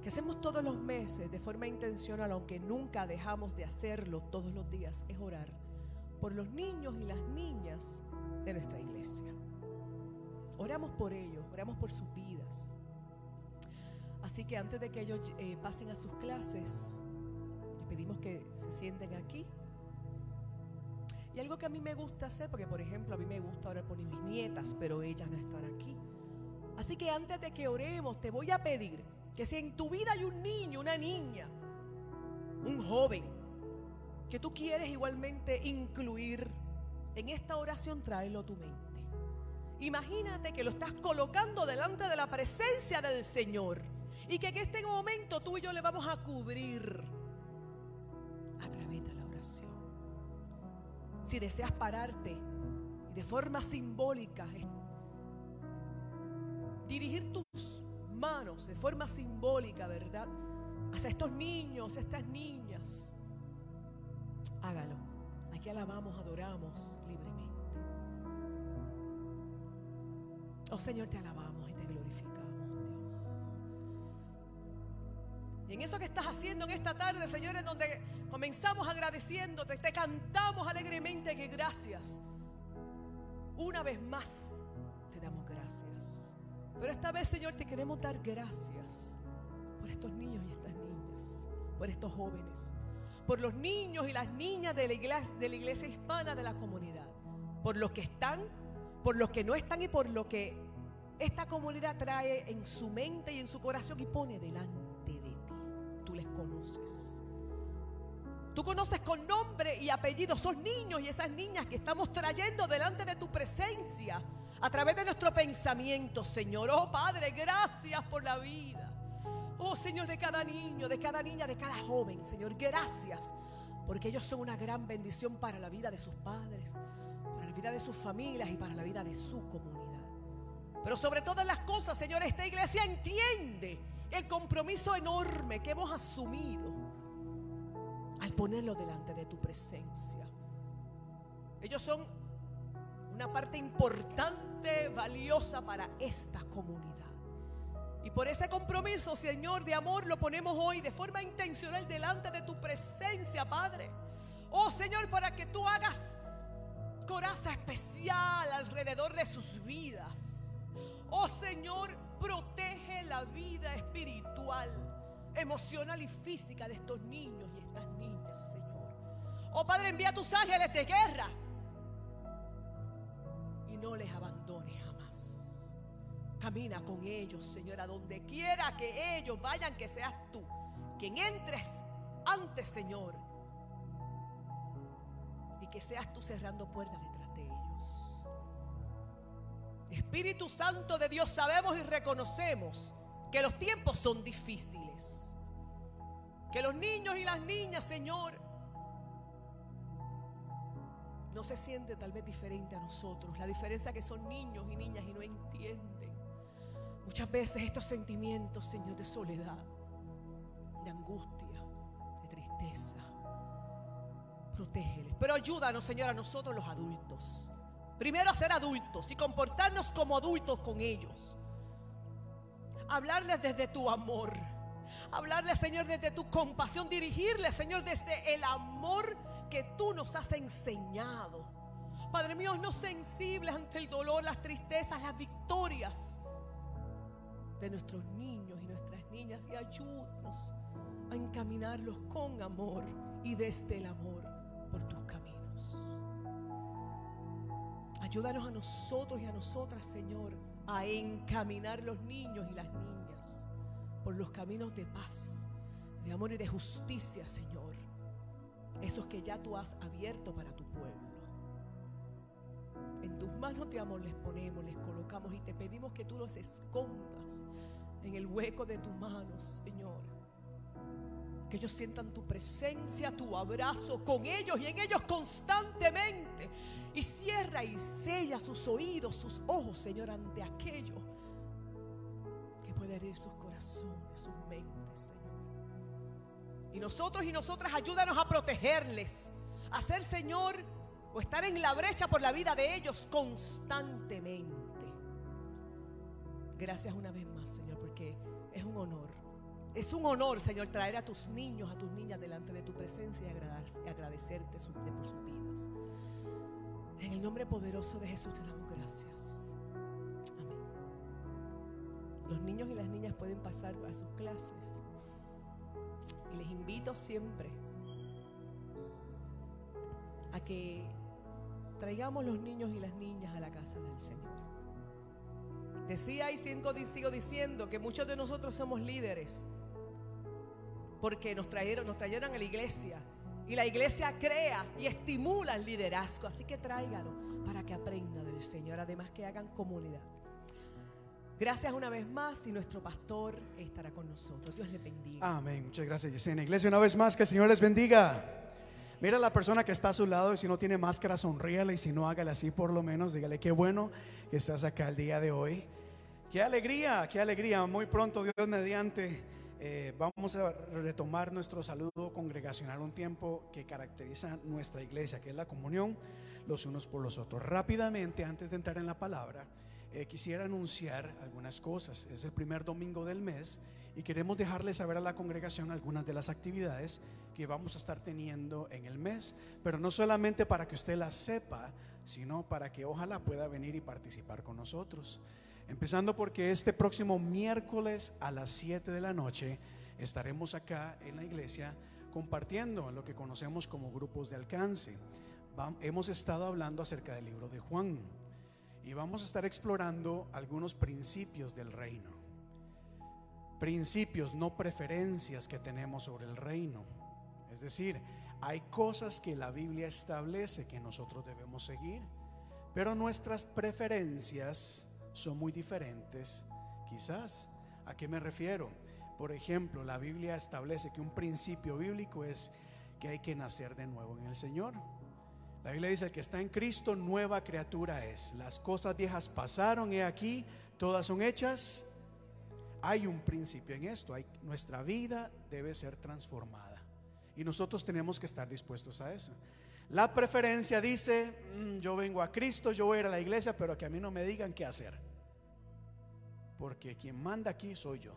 que hacemos todos los meses de forma intencional, aunque nunca dejamos de hacerlo todos los días, es orar por los niños y las niñas de nuestra iglesia. Oramos por ellos, oramos por sus vidas. Así que antes de que ellos eh, pasen a sus clases, les pedimos que se sienten aquí. Algo que a mí me gusta hacer, porque por ejemplo a mí me gusta orar por mis nietas, pero ellas no están aquí. Así que antes de que oremos, te voy a pedir que si en tu vida hay un niño, una niña, un joven, que tú quieres igualmente incluir en esta oración, tráelo a tu mente. Imagínate que lo estás colocando delante de la presencia del Señor y que en este momento tú y yo le vamos a cubrir Si deseas pararte y de forma simbólica dirigir tus manos de forma simbólica, ¿verdad? Hacia estos niños, estas niñas. Hágalo. Aquí alabamos, adoramos libremente. Oh Señor, te alabamos Y en eso que estás haciendo en esta tarde, Señor, en donde comenzamos agradeciéndote, te cantamos alegremente que gracias. Una vez más pero esta vez, Señor, te queremos dar gracias por estos niños y estas niñas, por estos jóvenes, por los niños y las niñas de la iglesia, de la iglesia hispana de la comunidad, por los que están, por los que no están y por lo que esta comunidad trae en su mente y en su corazón y pone delante conoces. Tú conoces con nombre y apellido esos niños y esas niñas que estamos trayendo delante de tu presencia a través de nuestro pensamiento, Señor. Oh Padre, gracias por la vida. Oh Señor, de cada niño, de cada niña, de cada joven, Señor, gracias. Porque ellos son una gran bendición para la vida de sus padres, para la vida de sus familias y para la vida de su comunidad. Pero sobre todas las cosas, Señor, esta iglesia entiende el compromiso enorme que hemos asumido al ponerlo delante de tu presencia. Ellos son una parte importante, valiosa para esta comunidad. Y por ese compromiso, Señor, de amor, lo ponemos hoy de forma intencional delante de tu presencia, Padre. Oh Señor, para que tú hagas coraza especial alrededor de sus vidas. Oh Señor, protege la vida espiritual, emocional y física de estos niños y estas niñas, Señor. Oh Padre, envía tus ángeles de guerra no les abandone jamás. Camina con ellos, Señor, a donde quiera que ellos vayan, que seas tú quien entres antes, Señor. Y que seas tú cerrando puertas. Espíritu Santo de Dios, sabemos y reconocemos que los tiempos son difíciles. Que los niños y las niñas, Señor, no se siente tal vez diferente a nosotros. La diferencia que son niños y niñas y no entienden. Muchas veces estos sentimientos, Señor, de soledad, de angustia, de tristeza. Protégeles. Pero ayúdanos, Señor, a nosotros los adultos. Primero a ser adultos y comportarnos como adultos con ellos. Hablarles desde tu amor. Hablarles, Señor, desde tu compasión. Dirigirles, Señor, desde el amor que tú nos has enseñado. Padre mío, no sensibles ante el dolor, las tristezas, las victorias de nuestros niños y nuestras niñas y ayúdanos a encaminarlos con amor y desde el amor por tus caminos. Ayúdanos a nosotros y a nosotras, Señor, a encaminar los niños y las niñas por los caminos de paz, de amor y de justicia, Señor esos que ya tú has abierto para tu pueblo. En tus manos de amor les ponemos, les colocamos y te pedimos que tú los escondas en el hueco de tus manos, Señor. Que ellos sientan tu presencia, tu abrazo con ellos y en ellos constantemente. Y cierra y sella sus oídos, sus ojos, Señor, ante aquello que puede herir sus corazones, sus mentes, Señor. Y nosotros y nosotras ayúdanos a protegerles, a ser, Señor, o estar en la brecha por la vida de ellos constantemente. Gracias una vez más, Señor, porque es un honor. Es un honor, Señor, traer a tus niños, a tus niñas delante de tu presencia y agradecerte por sus vidas. En el nombre poderoso de Jesús te damos gracias. Amén. Los niños y las niñas pueden pasar a sus clases. Y les invito siempre a que traigamos los niños y las niñas a la casa del Señor. Decía y sigo, diciendo que muchos de nosotros somos líderes porque nos trajeron, nos trajeron a la iglesia y la iglesia crea y estimula el liderazgo. Así que tráigalo para que aprenda del Señor, además que hagan comunidad. Gracias una vez más y nuestro pastor estará con nosotros. Dios le bendiga. Amén. Muchas gracias, Yesenia. Iglesia, una vez más, que el Señor les bendiga. Mira a la persona que está a su lado y si no tiene máscara, sonríale y si no, hágale así por lo menos. Dígale qué bueno que estás acá el día de hoy. Qué alegría, qué alegría. Muy pronto, Dios mediante, eh, vamos a retomar nuestro saludo congregacional, un tiempo que caracteriza nuestra iglesia, que es la comunión los unos por los otros. Rápidamente, antes de entrar en la palabra, eh, quisiera anunciar algunas cosas. Es el primer domingo del mes y queremos dejarle saber a la congregación algunas de las actividades que vamos a estar teniendo en el mes, pero no solamente para que usted las sepa, sino para que ojalá pueda venir y participar con nosotros. Empezando porque este próximo miércoles a las 7 de la noche estaremos acá en la iglesia compartiendo lo que conocemos como grupos de alcance. hemos estado hablando acerca del libro de Juan y vamos a estar explorando algunos principios del reino. Principios, no preferencias que tenemos sobre el reino. Es decir, hay cosas que la Biblia establece que nosotros debemos seguir, pero nuestras preferencias son muy diferentes, quizás. ¿A qué me refiero? Por ejemplo, la Biblia establece que un principio bíblico es que hay que nacer de nuevo en el Señor. La Biblia dice, que está en Cristo, nueva criatura es. Las cosas viejas pasaron, y aquí, todas son hechas. Hay un principio en esto, nuestra vida debe ser transformada. Y nosotros tenemos que estar dispuestos a eso. La preferencia dice, mm, yo vengo a Cristo, yo voy a ir a la iglesia, pero que a mí no me digan qué hacer. Porque quien manda aquí soy yo.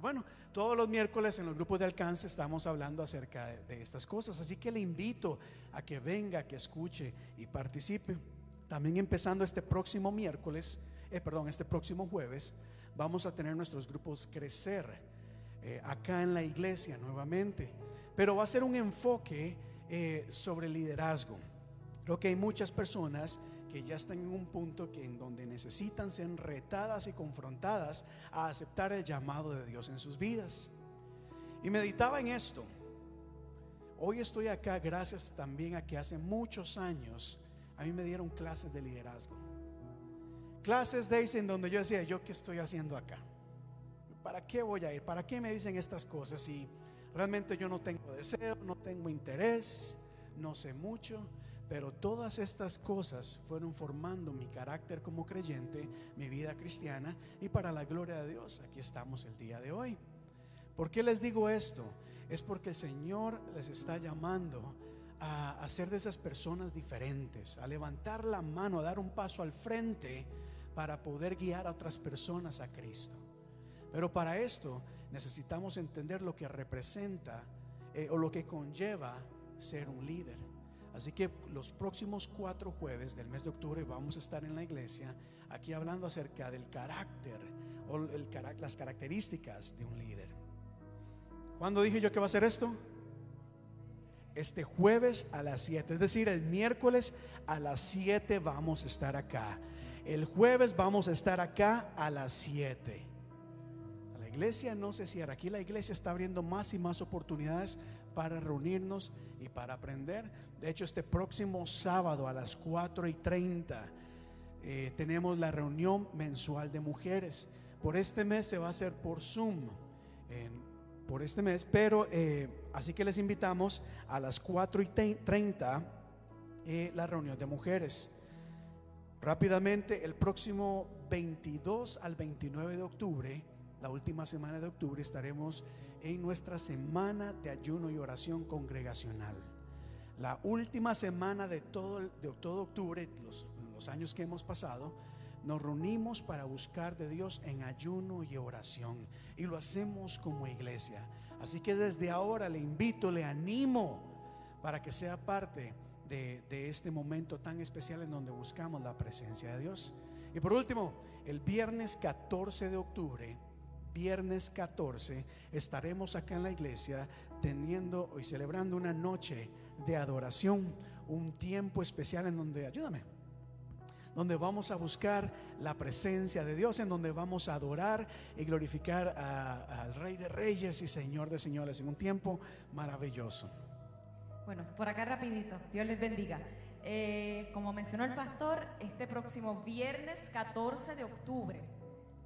bueno, todos los miércoles en los grupos de alcance estamos hablando acerca de, estas cosas, así que le invito a que venga, que escuche y participe. También empezando este próximo miércoles, eh, perdón, este próximo jueves, vamos a tener nuestros grupos crecer eh, acá en la iglesia nuevamente. Pero va a ser un enfoque eh, sobre liderazgo. Creo que hay muchas personas que ya están en un punto que en donde necesitan ser retadas y confrontadas a aceptar el llamado de Dios en sus vidas. Y meditaba en esto. Hoy estoy acá gracias también a que hace muchos años a mí me dieron clases de liderazgo. Clases de en donde yo decía, ¿yo qué estoy haciendo acá? ¿Para qué voy a ir? ¿Para qué me dicen estas cosas? Y Realmente yo no tengo deseo, no tengo interés, no sé mucho, pero todas estas cosas fueron formando mi carácter como creyente, mi vida cristiana y para la gloria de Dios, aquí estamos el día de hoy. ¿Por qué les digo esto? Es porque el Señor les está llamando a, ser de esas personas diferentes, a levantar la mano, a dar un paso al frente para poder guiar a otras personas a Cristo. Pero para esto necesitamos entender lo que representa eh, o lo que conlleva ser un líder. Así que los próximos cuatro jueves del mes de octubre vamos a estar en la iglesia aquí hablando acerca del carácter o las características de un líder. ¿Cuándo dije yo que va a ser esto? Este jueves a las 7, es decir, el miércoles a las 7 vamos a estar acá. El jueves vamos a estar acá a las 7 iglesia no se cierra. Aquí la iglesia está abriendo más y más oportunidades para reunirnos y para aprender. De hecho, este próximo sábado a las 4 y 30 eh, tenemos la reunión mensual de mujeres. Por este mes se va a hacer por Zoom. por este mes, pero eh, así que les invitamos a las 4 y 30 eh, la reunión de mujeres. Rápidamente, el próximo 22 al 29 de octubre, la última semana de octubre, estaremos en nuestra semana de ayuno y oración congregacional. La última semana de todo, de todo octubre, los, los años que hemos pasado, nos reunimos para buscar de Dios en ayuno y oración. Y lo hacemos como iglesia. Así que desde ahora le invito, le animo para que sea parte de, este momento tan especial en donde buscamos la presencia de Dios. Y por último, el viernes 14 de octubre, viernes 14, estaremos acá en la iglesia teniendo y celebrando una noche de adoración, un tiempo especial en donde, ayúdame, donde vamos a buscar la presencia de Dios, en donde vamos a adorar y glorificar al Rey de Reyes y Señor de Señores en un tiempo maravilloso. Bueno, por acá rapidito, Dios les bendiga. Eh, como mencionó el pastor, este próximo viernes 14 de octubre,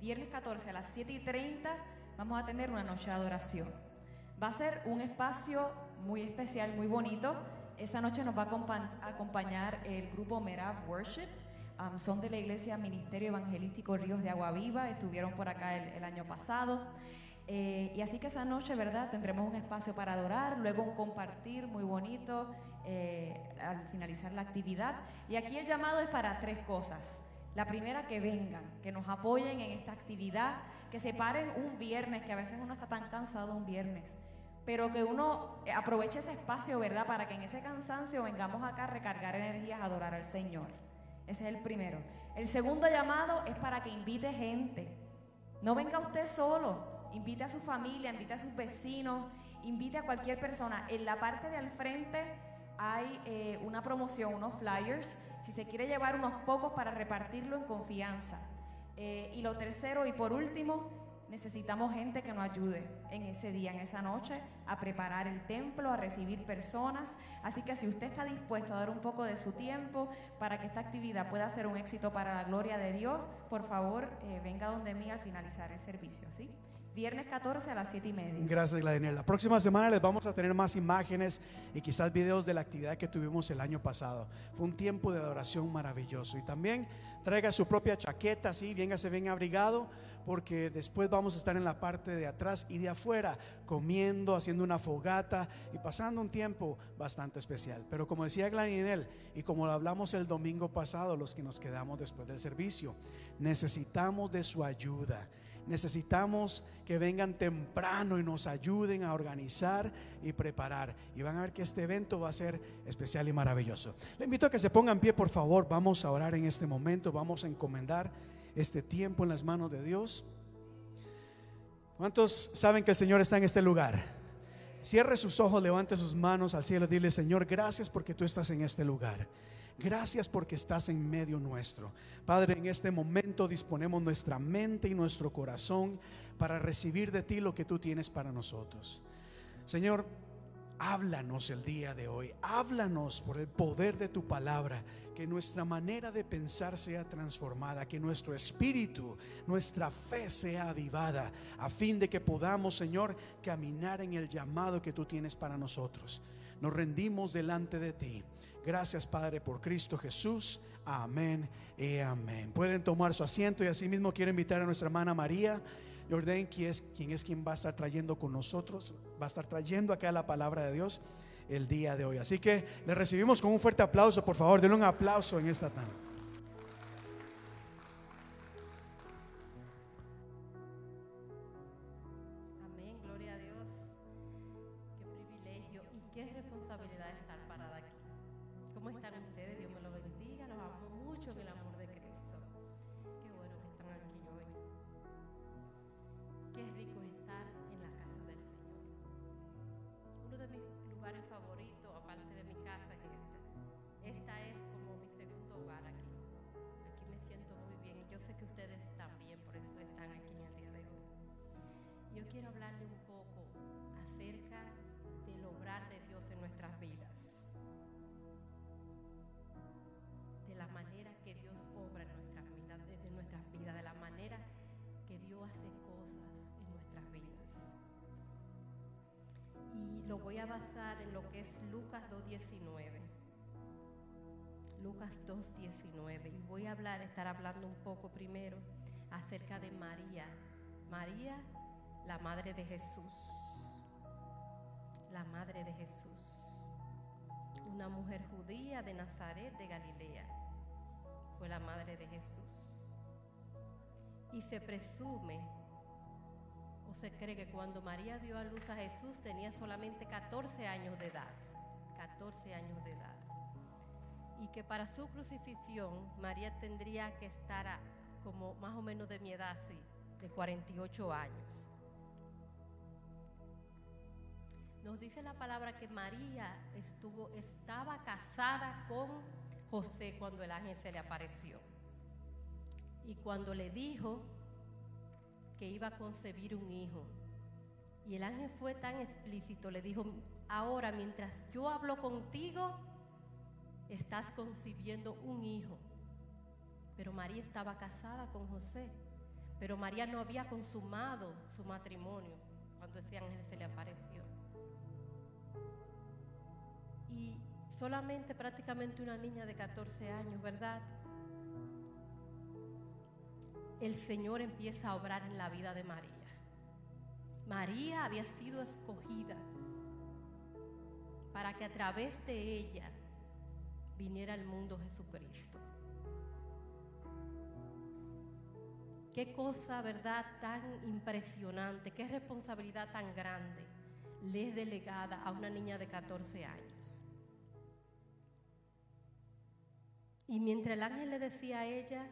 viernes 14 a las 7 y 30, vamos a tener una noche de adoración. Va a ser un espacio muy especial, muy bonito. Esa noche nos va a acompañar el grupo Merav Worship. son de la Iglesia Ministerio Evangelístico Ríos de Agua Viva, estuvieron por acá el año pasado. Eh, y así que esa noche, ¿verdad? Tendremos un espacio para adorar, luego un compartir muy bonito eh, al finalizar la actividad. Y aquí el llamado es para tres cosas. La primera, que vengan, que nos apoyen en esta actividad, que se paren un viernes, que a veces uno está tan cansado un viernes, pero que uno aproveche ese espacio, ¿verdad? Para que en ese cansancio vengamos acá a recargar energías, a adorar al Señor. Ese es el primero. El segundo llamado es para que invite gente. No venga usted solo, invite a su familia, invite a sus vecinos, invite a cualquier persona. En la parte de al frente hay eh, una promoción, unos flyers, si se quiere llevar unos pocos para repartirlo en confianza. Eh, y lo tercero y por último, necesitamos gente que nos ayude en ese día, en esa noche, a preparar el templo, a recibir personas. Así que si usted está dispuesto a dar un poco de su tiempo para que esta actividad pueda ser un éxito para la gloria de Dios, por favor, eh, venga donde mí al finalizar el servicio, ¿sí? Viernes 14 a las 7 y media. Gracias, Gladys. La próxima semana les vamos a tener más imágenes y quizás videos de la actividad que tuvimos el año pasado. Fue un tiempo de adoración maravilloso. Y también traiga su propia chaqueta, así, véngase bien abrigado, porque después vamos a estar en la parte de atrás y de afuera, comiendo, haciendo una fogata y pasando un tiempo bastante especial. Pero como decía Gladys y como lo hablamos el domingo pasado, los que nos quedamos después del servicio, necesitamos de su ayuda necesitamos que vengan temprano y nos ayuden a organizar y preparar. Y van a ver que este evento va a ser especial y maravilloso. Le invito a que se pongan pie, por favor. Vamos a orar en este momento. Vamos a encomendar este tiempo en las manos de Dios. ¿Cuántos saben que el Señor está en este lugar? Cierre sus ojos, levante sus manos al cielo y dile, Señor, gracias porque tú estás en este lugar. Gracias porque estás en medio nuestro. Padre, en este momento disponemos nuestra mente y nuestro corazón para recibir de ti lo que tú tienes para nosotros. Señor, háblanos el día de hoy. Háblanos por el poder de tu palabra. Que nuestra manera de pensar sea transformada. Que nuestro espíritu, nuestra fe sea avivada. A fin de que podamos, Señor, caminar en el llamado que tú tienes para nosotros. Nos rendimos delante de ti. Gracias Padre por Cristo Jesús. Amén y amén. Pueden tomar su asiento y asimismo quiero invitar a nuestra hermana María Jordan, quien es, quien es quien va a estar trayendo con nosotros, va a estar trayendo acá la palabra de Dios el día de hoy. Así que le recibimos con un fuerte aplauso, por favor, denle un aplauso en esta tarde. María. María, la madre de Jesús. La madre de Jesús. Una mujer judía de Nazaret de Galilea. Fue la madre de Jesús. Y se presume o se cree que cuando María dio a luz a Jesús tenía solamente 14 años de edad. 14 años de edad. Y que para su crucifixión María tendría que estar a, como más o menos de mi edad, sí, de 48 años. Nos dice la palabra que María estuvo, estaba casada con José cuando el ángel se le apareció. Y cuando le dijo que iba a concebir un hijo, y el ángel fue tan explícito, le dijo, ahora mientras yo hablo contigo, estás concibiendo un hijo. Pero María estaba casada con José, pero María no había consumado su matrimonio cuando ese ángel se le apareció. Y solamente prácticamente una niña de 14 años, ¿verdad? El Señor empieza a obrar en la vida de María. María había sido escogida para que a través de ella viniera al mundo Jesucristo. Qué cosa, ¿verdad?, tan impresionante, qué responsabilidad tan grande le es delegada a una niña de 14 años. Y mientras el ángel le decía a ella,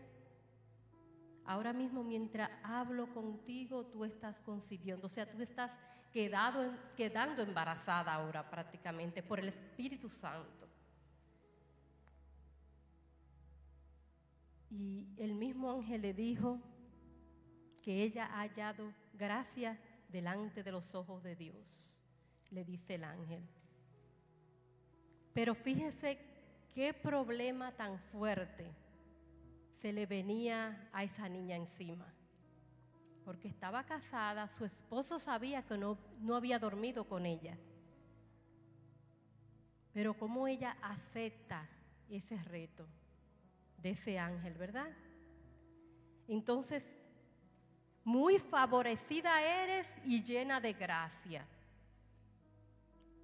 ahora mismo mientras hablo contigo, tú estás concibiendo, o sea, tú estás quedando embarazada ahora prácticamente por el Espíritu Santo. Y el mismo ángel le dijo que ella ha hallado gracia delante de los ojos de Dios, le dice el ángel. Pero fíjense qué problema tan fuerte se le venía a esa niña encima. Porque estaba casada, su esposo sabía que no, no había dormido con ella. Pero cómo ella acepta ese reto de ese ángel, ¿verdad? Entonces, muy favorecida eres y llena de gracia.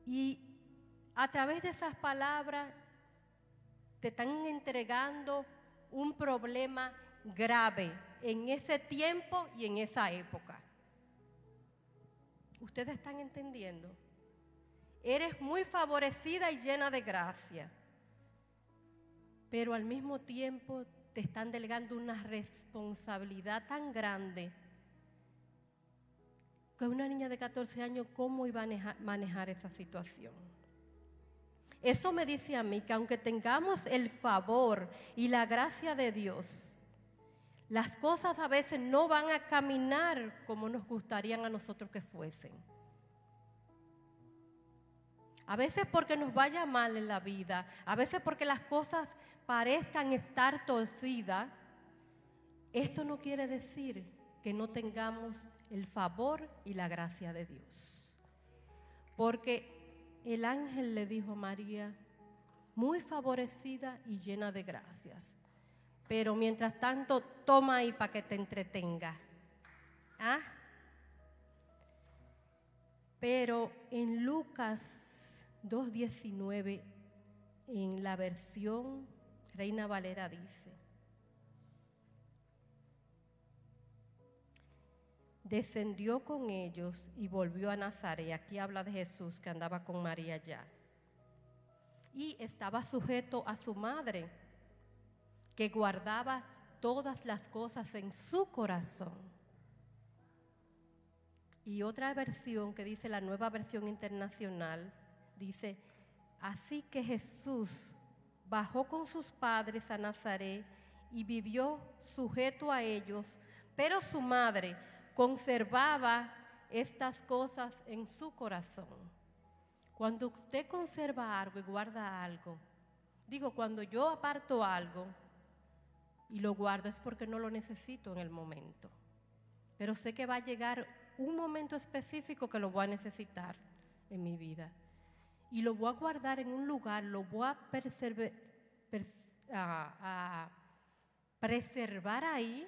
Y a través de esas palabras te están entregando un problema grave en ese tiempo y en esa época. ¿Ustedes están entendiendo? Eres muy favorecida y llena de gracia pero al mismo tiempo te están delegando una responsabilidad tan grande que una niña de 14 años, ¿cómo iba a manejar, esa situación? Eso me dice a mí que aunque tengamos el favor y la gracia de Dios, las cosas a veces no van a caminar como nos gustarían a nosotros que fuesen. A veces porque nos vaya mal en la vida, a veces porque las cosas parezcan estar torcidas, esto no quiere decir que no tengamos el favor y la gracia de Dios. Porque el ángel le dijo a María, muy favorecida y llena de gracias. Pero mientras tanto, toma ahí para que te entretenga. ¿Ah? Pero en Lucas 2.19, en la versión Reina Valera dice, descendió con ellos y volvió a Nazaret. Aquí habla de Jesús que andaba con María ya. Y estaba sujeto a su madre, que guardaba todas las cosas en su corazón. Y otra versión que dice la nueva versión internacional, dice, así que Jesús bajó con sus padres a Nazaret y vivió sujeto a ellos, pero su madre conservaba estas cosas en su corazón. Cuando usted conserva algo y guarda algo, digo, cuando yo aparto algo y lo guardo es porque no lo necesito en el momento, pero sé que va a llegar un momento específico que lo voy a necesitar. en mi vida. Y lo voy a guardar en un lugar, lo voy a, a preservar ahí,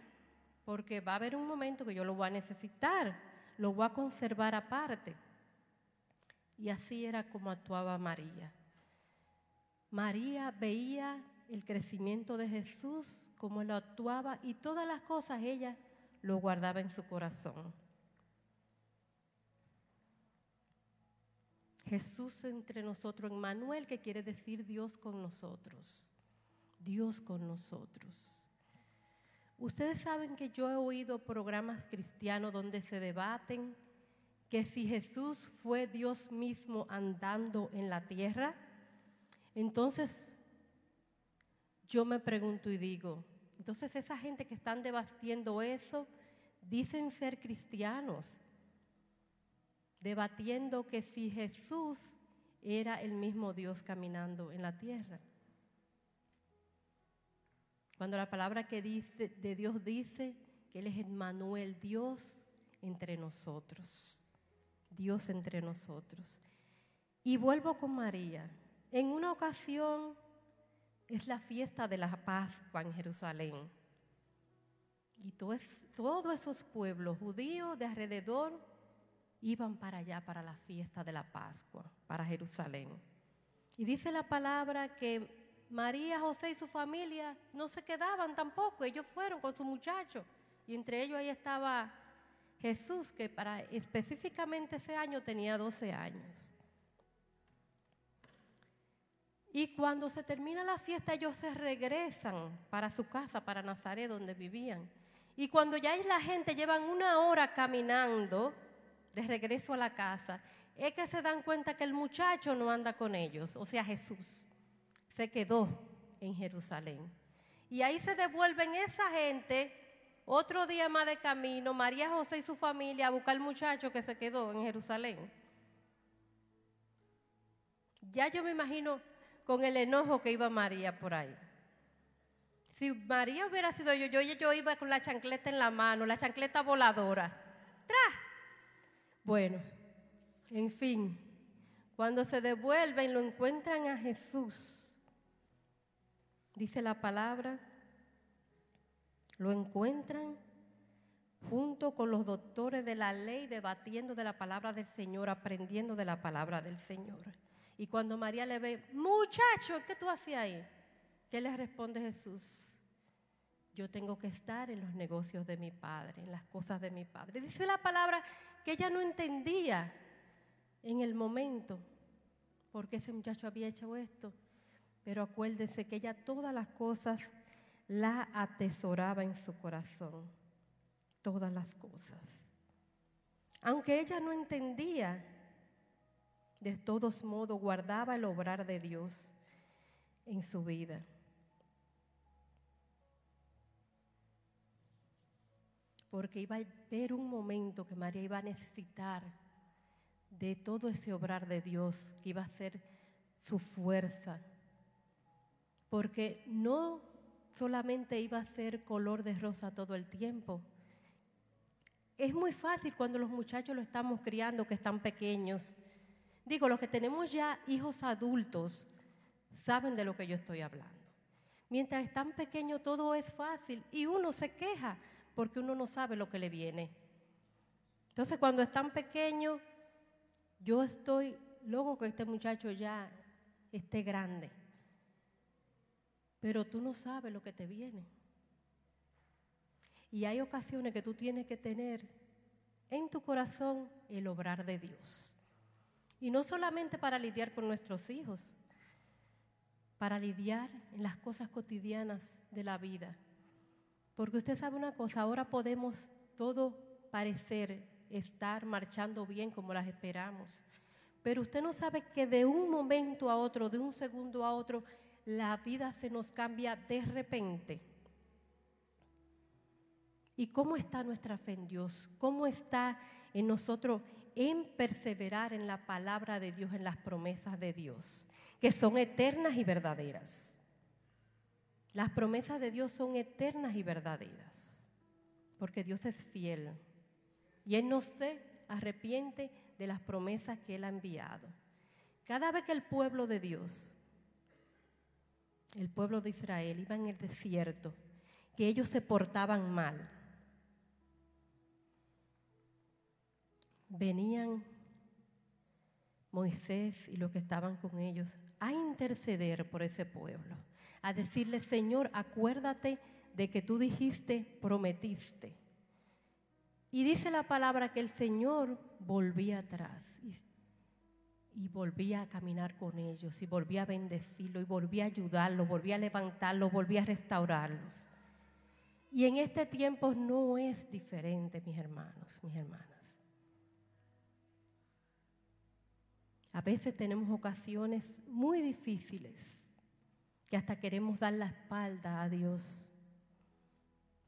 porque va a haber un momento que yo lo voy a necesitar, lo voy a conservar aparte. Y así era como actuaba María. María veía el crecimiento de Jesús, cómo lo actuaba y todas las cosas ella lo guardaba en su corazón. Jesús entre nosotros, en Manuel, que quiere decir Dios con nosotros. Dios con nosotros. Ustedes saben que yo he oído programas cristianos donde se debaten que si Jesús fue Dios mismo andando en la tierra, entonces yo me pregunto y digo, entonces esa gente que están debatiendo eso, dicen ser cristianos, debatiendo que si Jesús era el mismo Dios caminando en la tierra. Cuando la palabra que dice de Dios dice que Él es Emmanuel, Dios entre nosotros. Dios entre nosotros. Y vuelvo con María. En una ocasión es la fiesta de la Pascua en Jerusalén. Y todos esos pueblos judíos de alrededor iban para allá, para la fiesta de la Pascua, para Jerusalén. Y dice la palabra que María, José y su familia no se quedaban tampoco, ellos fueron con su muchacho. Y entre ellos ahí estaba Jesús, que para específicamente ese año tenía 12 años. Y cuando se termina la fiesta, ellos se regresan para su casa, para Nazaret, donde vivían. Y cuando ya la gente llevan una hora caminando de regreso a la casa, es que se dan cuenta que el muchacho no anda con ellos, o sea, Jesús se quedó en Jerusalén. Y ahí se devuelven esa gente, otro día más de camino, María José y su familia a buscar al muchacho que se quedó en Jerusalén. Ya yo me imagino con el enojo que iba María por ahí. Si María hubiera sido yo, yo, yo iba con la chancleta en la mano, la chancleta voladora. ¡Tra! Bueno, en fin, cuando se devuelven lo encuentran a Jesús. Dice la palabra, lo encuentran junto con los doctores de la ley, debatiendo de la palabra del Señor, aprendiendo de la palabra del Señor. Y cuando María le ve, muchacho, ¿qué tú hacías ahí? ¿Qué le responde Jesús? Yo tengo que estar en los negocios de mi padre, en las cosas de mi padre. Dice la palabra que ella no entendía en el momento por qué ese muchacho había hecho esto. Pero acuérdese que ella todas las cosas la atesoraba en su corazón. Todas las cosas. Aunque ella no entendía, de todos modos guardaba el obrar de Dios en su vida. Porque iba a haber un momento que María iba a necesitar de todo ese obrar de Dios, que iba a ser su fuerza. Porque no solamente iba a ser color de rosa todo el tiempo. Es muy fácil cuando los muchachos lo estamos criando, que están pequeños, Digo, los que tenemos ya hijos adultos saben de lo que yo estoy hablando. Mientras están pequeños todo es fácil y uno se queja porque uno no sabe lo que le viene. Entonces cuando están pequeños, yo estoy loco que este muchacho ya esté grande. Pero tú no sabes lo que te viene. Y hay ocasiones que tú tienes que tener en tu corazón el obrar de Dios. Y no solamente para lidiar con nuestros hijos, para lidiar en las cosas cotidianas de la vida. Porque usted sabe una cosa, ahora podemos todo parecer estar marchando bien como las esperamos. Pero usted no sabe que de un momento a otro, de un segundo a otro, la vida se nos cambia de repente. ¿Y cómo está nuestra fe en Dios? ¿Cómo está en nosotros en perseverar en la palabra de Dios, en las promesas de Dios, que son eternas y verdaderas. Las promesas de Dios son eternas y verdaderas, porque Dios es fiel. Y Él no se arrepiente de las promesas que Él ha enviado. Cada vez que el pueblo de Dios, el pueblo de Israel, iba en el desierto, que ellos se portaban mal, venían Moisés y los que estaban con ellos a interceder por ese pueblo, a decirle, Señor, acuérdate de que tú dijiste, prometiste. Y dice la palabra que el Señor volvía atrás y, volvía a caminar con ellos y volvía a bendecirlo y volvía a ayudarlo, volvía a levantarlo, volvía a restaurarlos. Y en este tiempo no es diferente, mis hermanos, mis hermanas. A veces tenemos ocasiones muy difíciles que hasta queremos dar la espalda a Dios.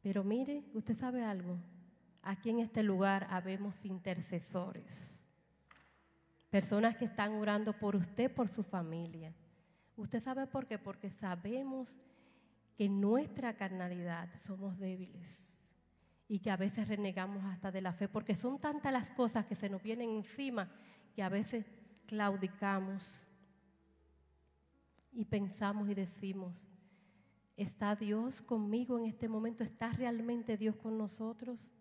Pero mire, usted sabe algo, aquí en este lugar habemos intercesores, personas que están orando por usted, por su familia. ¿Usted sabe por qué? Porque sabemos que en nuestra carnalidad somos débiles y que a veces renegamos hasta de la fe, porque son tantas las cosas que se nos vienen encima que a veces claudicamos y pensamos y decimos, ¿está Dios conmigo en este momento? ¿Está realmente Dios con nosotros?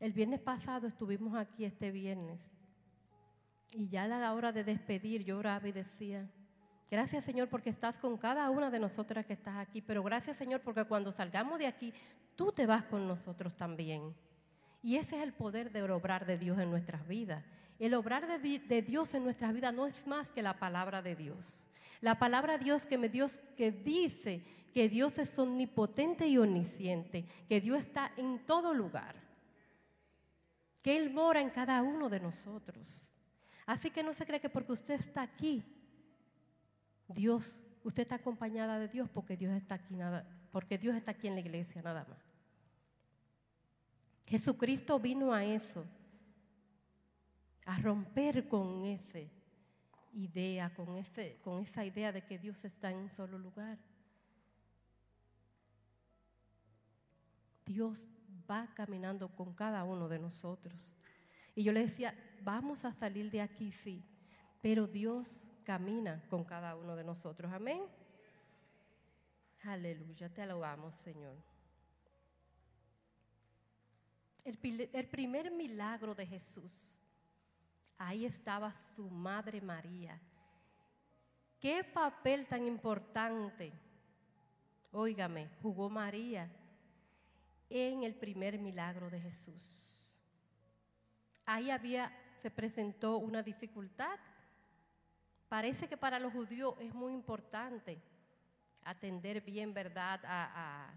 El viernes pasado estuvimos aquí este viernes y ya a la hora de despedir yo oraba y decía, gracias Señor porque estás con cada una de nosotras que estás aquí, pero gracias Señor porque cuando salgamos de aquí, tú te vas con nosotros también. Y ese es el poder de obrar de Dios en nuestras vidas. El obrar de, Dios en nuestras vidas no es más que la palabra de Dios. La palabra de Dios que, me Dios que dice que Dios es omnipotente y omnisciente, que Dios está en todo lugar, que Él mora en cada uno de nosotros. Así que no se cree que porque usted está aquí, Dios, usted está acompañada de Dios porque Dios está aquí nada, porque Dios está aquí en la iglesia nada más. Jesucristo vino a eso, a romper con esa idea, con, ese, con esa idea de que Dios está en un solo lugar. Dios va caminando con cada uno de nosotros. Y yo le decía, vamos a salir de aquí, sí, pero Dios camina con cada uno de nosotros. Amén. Aleluya, te alabamos, Señor. El, primer milagro de Jesús, ahí estaba su madre María. ¿Qué papel tan importante, óigame, jugó María en el primer milagro de Jesús? Ahí había, se presentó una dificultad. Parece que para los judíos es muy importante atender bien, ¿verdad?, a,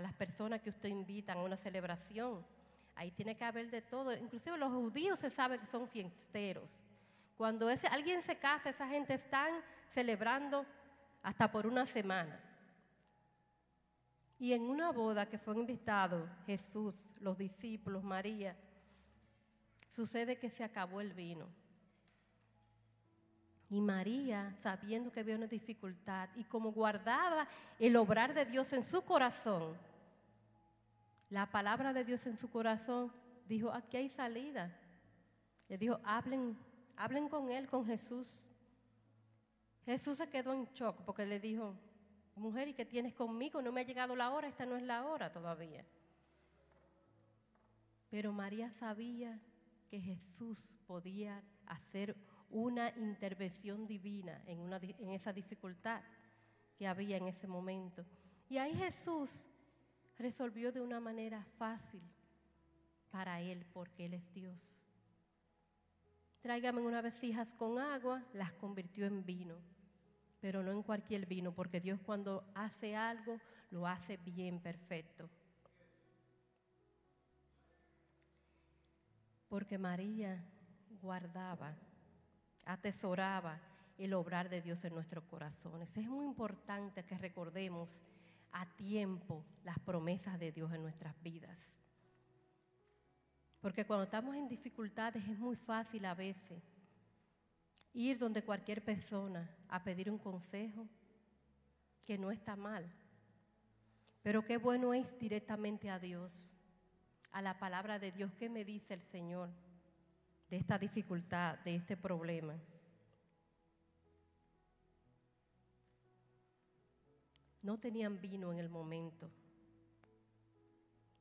las personas que usted invitan a una celebración. Ahí tiene que haber de todo. Inclusive los judíos se sabe que son fiesteros. Cuando ese, alguien se casa, esa gente están celebrando hasta por una semana. Y en una boda que fue invitado Jesús, los discípulos, María, sucede que se acabó el vino. Y María, sabiendo que había una dificultad y como guardaba el obrar de Dios en su corazón, la palabra de Dios en su corazón, dijo, aquí hay salida. Le dijo, hablen, hablen con él, con Jesús. Jesús se quedó en shock porque le dijo, mujer, ¿y qué tienes conmigo? No me ha llegado la hora, esta no es la hora todavía. Pero María sabía que Jesús podía hacer una intervención divina en, esa dificultad que había en ese momento. Y ahí Jesús resolvió de una manera fácil para Él, porque Él es Dios. Tráigame unas vasijas con agua, las convirtió en vino, pero no en cualquier vino, porque Dios cuando hace algo, lo hace bien perfecto. Porque María guardaba, atesoraba el obrar de Dios en nuestros corazones. Es muy importante que recordemos a tiempo las promesas de Dios en nuestras vidas. Porque cuando estamos en dificultades es muy fácil a veces ir donde cualquier persona a pedir un consejo, que no está mal. Pero qué bueno es directamente a Dios, a la palabra de Dios. ¿Qué me dice el Señor? de esta dificultad, de este problema. No tenían vino en el momento.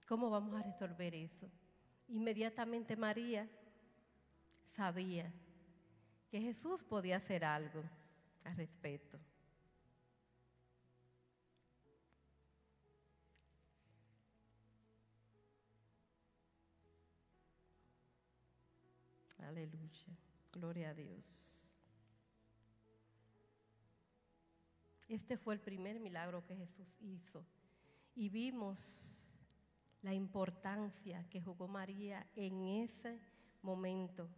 ¿Cómo vamos a resolver eso? Inmediatamente María sabía que Jesús podía hacer algo al respecto. Aleluya. Gloria a Dios. Este fue el primer milagro que Jesús hizo. Y vimos la importancia que jugó María en ese momento.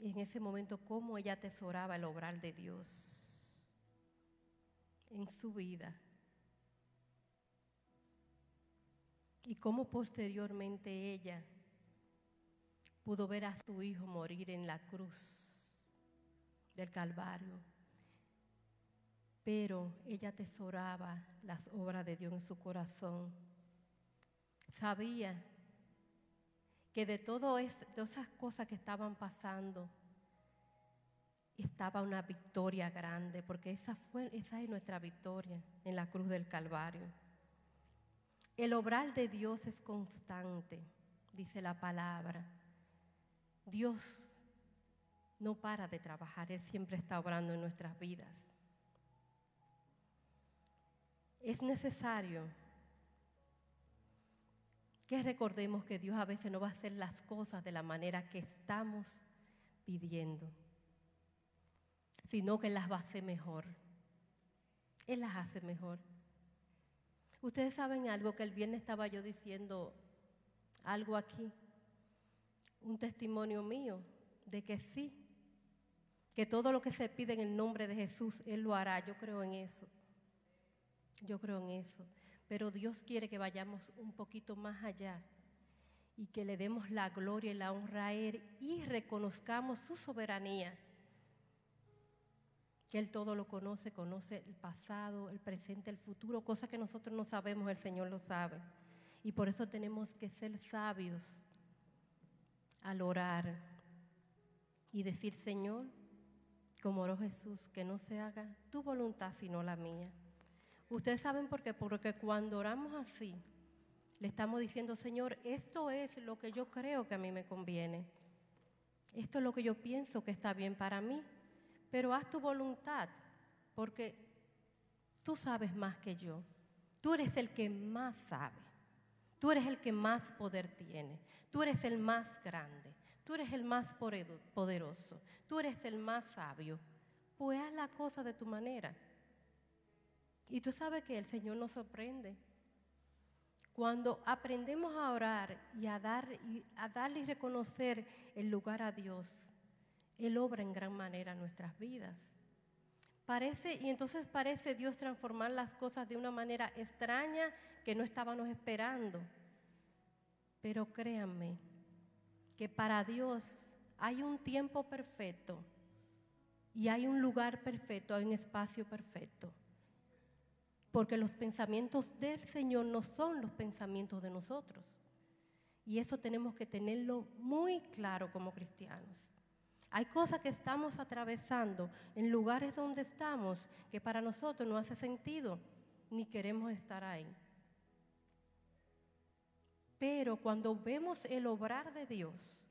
En ese momento, cómo ella atesoraba el obrar de Dios en su vida. Y cómo posteriormente ella pudo ver a su hijo morir en la cruz del Calvario. Pero ella atesoraba las obras de Dios en su corazón. Sabía que de todas esas cosas que estaban pasando, estaba una victoria grande, porque esa, fue, esa es nuestra victoria en la cruz del Calvario. El obrar de Dios es constante, dice la palabra. Dios no para de trabajar, Él siempre está obrando en nuestras vidas. Es necesario que recordemos que Dios a veces no va a hacer las cosas de la manera que estamos pidiendo, sino que las va a hacer mejor. Él las hace mejor. Ustedes saben algo que el viernes estaba yo diciendo algo aquí un testimonio mío de que sí, que todo lo que se pide en el nombre de Jesús, Él lo hará. Yo creo en eso. Yo creo en eso. Pero Dios quiere que vayamos un poquito más allá y que le demos la gloria y la honra a Él y reconozcamos su soberanía. Que Él todo lo conoce, conoce el pasado, el presente, el futuro, cosas que nosotros no sabemos, el Señor lo sabe. Y por eso tenemos que ser sabios al orar y decir, Señor, como oró Jesús, que no se haga tu voluntad sino la mía. Ustedes saben por qué, porque cuando oramos así, le estamos diciendo, Señor, esto es lo que yo creo que a mí me conviene. Esto es lo que yo pienso que está bien para mí. Pero haz tu voluntad, porque tú sabes más que yo. Tú eres el que más sabe. Tú eres el que más poder tiene. Tú eres el más grande. Tú eres el más poderoso. Tú eres el más sabio. Pues haz la cosa de tu manera. Y tú sabes que el Señor nos sorprende. Cuando aprendemos a orar y a, dar, y a y reconocer el lugar a Dios, Él obra en gran manera nuestras vidas. Parece, y entonces parece Dios transformar las cosas de una manera extraña que no estábamos esperando. Pero créanme que para Dios hay un tiempo perfecto y hay un lugar perfecto, hay un espacio perfecto. Porque los pensamientos del Señor no son los pensamientos de nosotros. Y eso tenemos que tenerlo muy claro como cristianos. Hay cosas que estamos atravesando en lugares donde estamos que para nosotros no hace sentido, ni queremos estar ahí. Pero cuando vemos el obrar de Dios,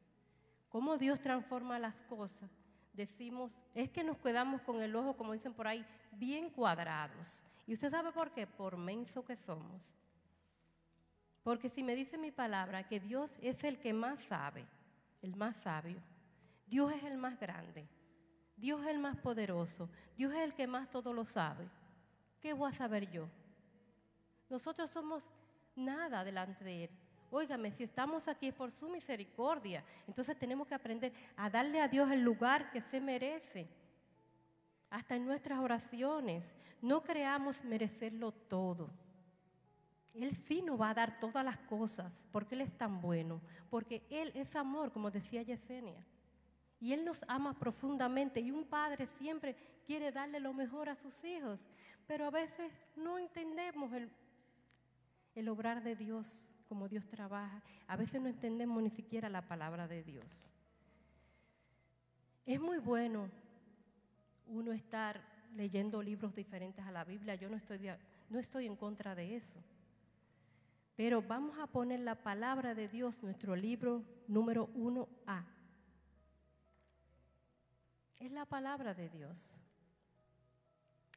cómo Dios transforma las cosas, decimos, es que nos quedamos con el ojo, como dicen por ahí, bien cuadrados. ¿Y usted sabe por qué? Por menso que somos. Porque si me dice mi palabra que Dios es el que más sabe, el más sabio, Dios es el más grande, Dios es el más poderoso, Dios es el que más todo lo sabe, ¿qué voy a saber yo? Nosotros somos nada delante de Él. Óigame, si estamos aquí es por su misericordia. Entonces tenemos que aprender a darle a Dios el lugar que se merece. Hasta en nuestras oraciones. No creamos merecerlo todo. Él sí nos va a dar todas las cosas porque Él es tan bueno. Porque Él es amor, como decía Yesenia. Y Él nos ama profundamente. Y un padre siempre quiere darle lo mejor a sus hijos. Pero a veces no entendemos el, el obrar de Dios como Dios trabaja. A veces no entendemos ni siquiera la palabra de Dios. Es muy bueno uno estar leyendo libros diferentes a la Biblia. Yo no estoy, no estoy en contra de eso. Pero vamos a poner la palabra de Dios, nuestro libro número 1A. Es la palabra de Dios.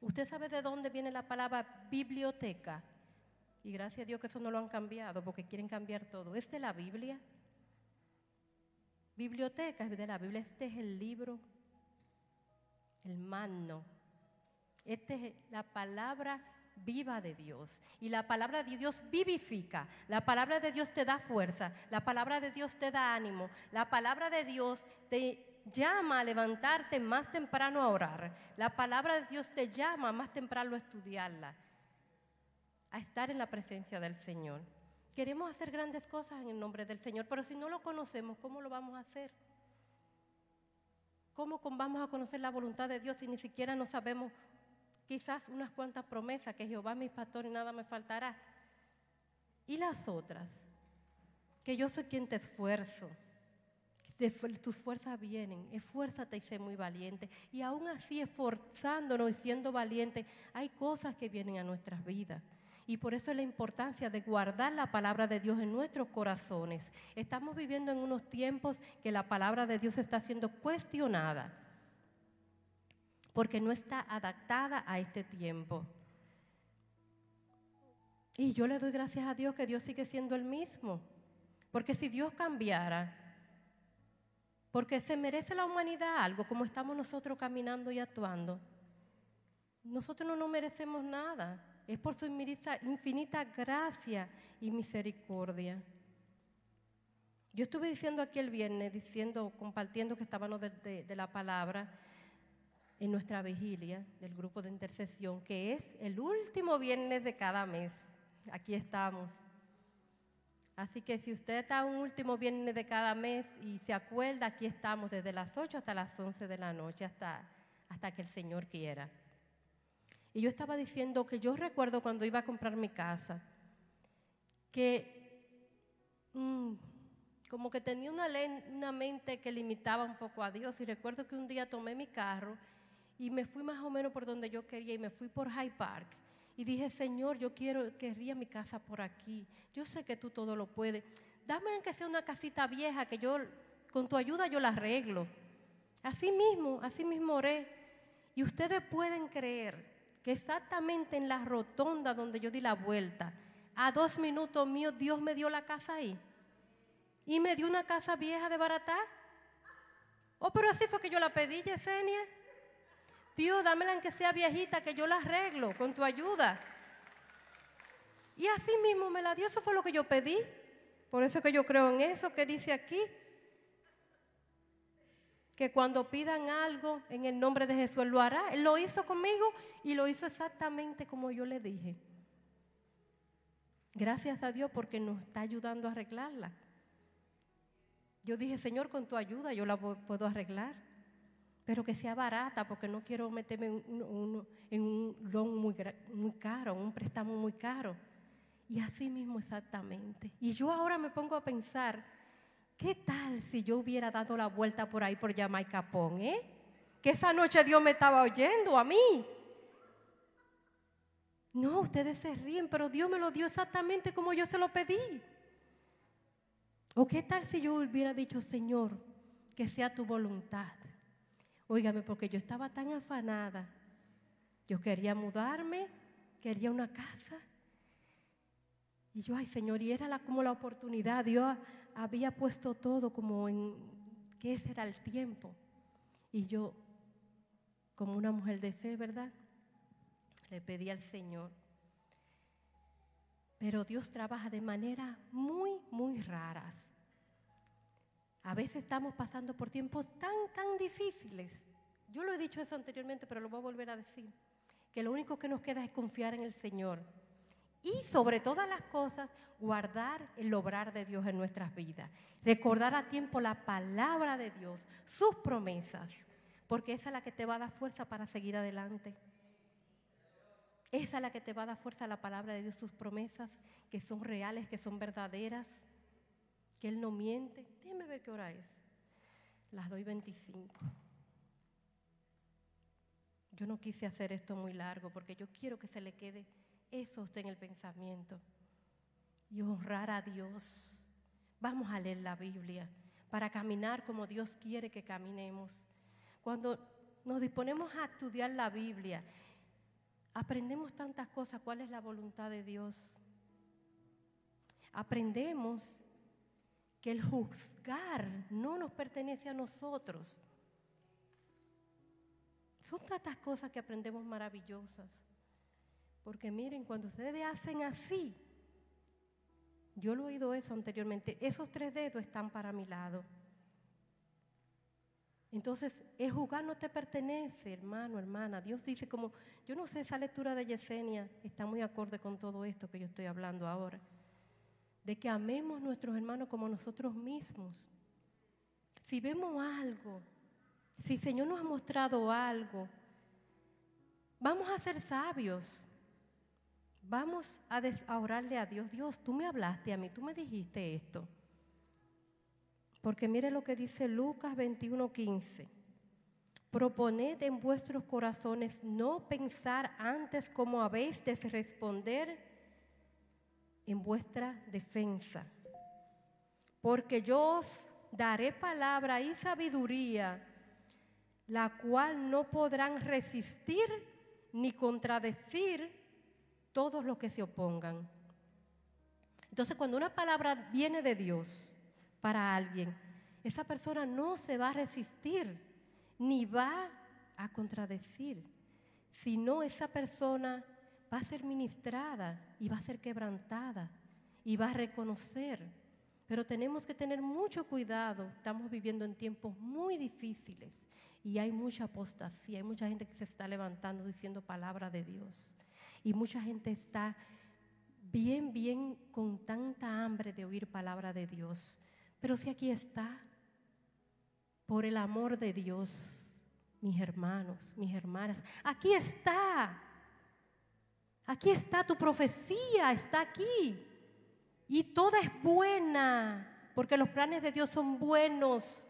¿Usted sabe de dónde viene la palabra biblioteca? Y gracias a Dios que eso no lo han cambiado porque quieren cambiar todo. ¿Es la Biblia? Biblioteca es de la Biblia. Este es el libro, el manno. Esta es la palabra viva de Dios. Y la palabra de Dios vivifica. La palabra de Dios te da fuerza. La palabra de Dios te da ánimo. La palabra de Dios te llama a levantarte más temprano a orar. La palabra de Dios te llama más temprano a estudiarla. A estar en la presencia del Señor. Queremos hacer grandes cosas en el nombre del Señor, pero si no lo conocemos, ¿cómo lo vamos a hacer? ¿Cómo vamos a conocer la voluntad de Dios si ni siquiera no sabemos quizás unas cuantas promesas, que Jehová es mi pastor y nada me faltará. Y las otras, que yo soy quien te esfuerzo, tus fuerzas vienen, esfuérzate y sé muy valiente. Y aún así, esforzándonos y siendo valiente, hay cosas que vienen a nuestras vidas. Y por eso es la importancia de guardar la palabra de Dios en nuestros corazones. Estamos viviendo en unos tiempos que la palabra de Dios está siendo cuestionada porque no está adaptada a este tiempo. Y yo le doy gracias a Dios que Dios sigue siendo el mismo. Porque si Dios cambiara, porque se merece la humanidad algo como estamos nosotros caminando y actuando, nosotros no nos merecemos nada. Es por su infinita gracia y misericordia. Yo estuve diciendo aquí el viernes, diciendo, compartiendo que estábamos de, de la palabra, en nuestra vigilia del grupo de intercesión, que es el último viernes de cada mes. Aquí estamos. Así que si usted está un último viernes de cada mes y se acuerda, aquí estamos desde las 8 hasta las 11 de la noche, hasta, hasta que el Señor quiera. Y yo estaba diciendo que yo recuerdo cuando iba a comprar mi casa, que mm, como que tenía una, una mente que limitaba un poco a Dios. Y recuerdo que un día tomé mi carro y me fui más o menos por donde yo quería y me fui por High Park. Y dije, Señor, yo quiero, querría mi casa por aquí. Yo sé que tú todo lo puedes. Dame aunque sea una casita vieja que yo, con tu ayuda yo la arreglo. Así mismo, así mismo oré. Y ustedes pueden creer que exactamente en la rotonda donde yo di la vuelta, a dos minutos míos, Dios me dio la casa ahí. Y me dio una casa vieja de barata. Oh, pero así fue que yo la pedí, Yesenia. Dios, dámela aunque sea viejita, que yo la arreglo con tu ayuda. Y así mismo me la dio, eso fue lo que yo pedí. Por eso que yo creo en eso que dice aquí. Que cuando pidan algo en el nombre de Jesús, Él lo hará. Él lo hizo conmigo y lo hizo exactamente como yo le dije. Gracias a Dios porque nos está ayudando a arreglarla. Yo dije, Señor, con tu ayuda yo la puedo arreglar pero que sea barata, porque no quiero meterme en un, en loan muy, muy caro, un préstamo muy caro. Y así mismo exactamente. Y yo ahora me pongo a pensar, ¿qué tal si yo hubiera dado la vuelta por ahí por Jamaica Pong, eh? Que esa noche Dios me estaba oyendo a mí. No, ustedes se ríen, pero Dios me lo dio exactamente como yo se lo pedí. ¿O qué tal si yo hubiera dicho, Señor, que sea tu voluntad? Óigame, porque yo estaba tan afanada. Yo quería mudarme, quería una casa. Y yo, ay Señor, y era la, como la oportunidad. Dios había puesto todo como en que ese era el tiempo. Y yo, como una mujer de fe, ¿verdad? Le pedí al Señor. Pero Dios trabaja de manera muy, muy raras. A veces estamos pasando por tiempos tan, tan difíciles. Yo lo he dicho eso anteriormente, pero lo voy a volver a decir. Que lo único que nos queda es confiar en el Señor. Y sobre todas las cosas, guardar el obrar de Dios en nuestras vidas. Recordar a tiempo la palabra de Dios, sus promesas, porque esa es la que te va a dar fuerza para seguir adelante. Esa es la que te va a dar fuerza la palabra de Dios, sus promesas que son reales, que son verdaderas, que Él no miente. Déjeme ver qué hora es. Las doy 25. Yo no quise hacer esto muy largo porque yo quiero que se le quede eso usted en el pensamiento y honrar a Dios. Vamos a leer la Biblia para caminar como Dios quiere que caminemos. Cuando nos disponemos a estudiar la Biblia, aprendemos tantas cosas, cuál es la voluntad de Dios. Aprendemos que el juzgar no nos pertenece a nosotros. Son tantas cosas que aprendemos maravillosas. Porque miren, cuando ustedes hacen así, yo lo he oído eso anteriormente, esos tres dedos están para mi lado. Entonces, el jugar no te pertenece, hermano, hermana. Dios dice como, yo no sé, esa lectura de Yesenia está muy acorde con todo esto que yo estoy hablando ahora. De que amemos a nuestros hermanos como nosotros mismos. Si vemos algo, si el Señor nos ha mostrado algo, vamos a ser sabios. Vamos a, orarle a Dios. Dios, tú me hablaste a mí, tú me dijiste esto. Porque mire lo que dice Lucas 21:15. Proponed en vuestros corazones no pensar antes como habéis de responder en vuestra defensa. Porque yo os daré palabra y sabiduría, la cual no podrán resistir ni contradecir todos los que se opongan. Entonces, cuando una palabra viene de Dios para alguien, esa persona no se va a resistir ni va a contradecir, sino esa persona va a ser ministrada y va a ser quebrantada y va a reconocer. Pero tenemos que tener mucho cuidado, estamos viviendo en tiempos muy difíciles y hay mucha apostasía, hay mucha gente que se está levantando diciendo palabra de Dios. Y mucha gente está bien, bien con tanta hambre de oír palabra de Dios. Pero si aquí está, por el amor de Dios, mis hermanos, mis hermanas, aquí está. Aquí está tu profecía, está aquí. Y toda es buena, porque los planes de Dios son buenos.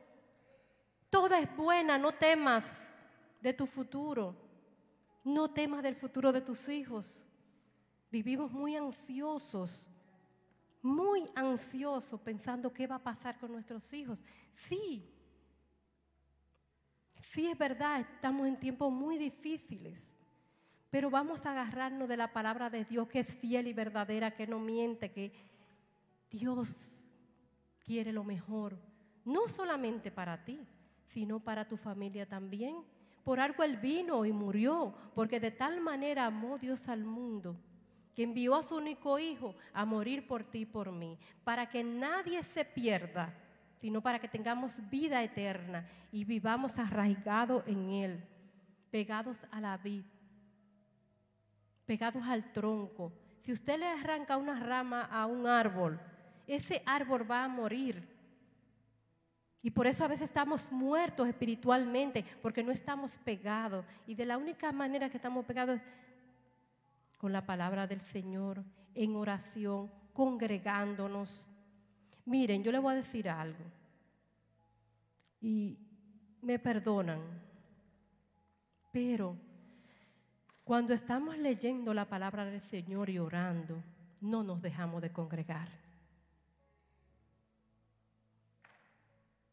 Toda es buena, no temas de tu futuro. No temas del futuro de tus hijos. Vivimos muy ansiosos, muy ansiosos pensando qué va a pasar con nuestros hijos. Sí, sí es verdad, estamos en tiempos muy difíciles, pero vamos a agarrarnos de la palabra de Dios que es fiel y verdadera, que no miente, que Dios quiere lo mejor, no solamente para ti, sino para tu familia también. Por algo Él vino y murió, porque de tal manera amó Dios al mundo, que envió a su único Hijo a morir por ti y por mí, para que nadie se pierda, sino para que tengamos vida eterna y vivamos arraigados en Él, pegados a la vid, pegados al tronco. Si usted le arranca una rama a un árbol, ese árbol va a morir y por eso a veces estamos muertos espiritualmente, porque no estamos pegados. Y de la única manera que estamos pegados es con la palabra del Señor, en oración, congregándonos. Miren, yo le voy a decir algo. Y me perdonan. Pero cuando estamos leyendo la palabra del Señor y orando, no nos dejamos de congregar.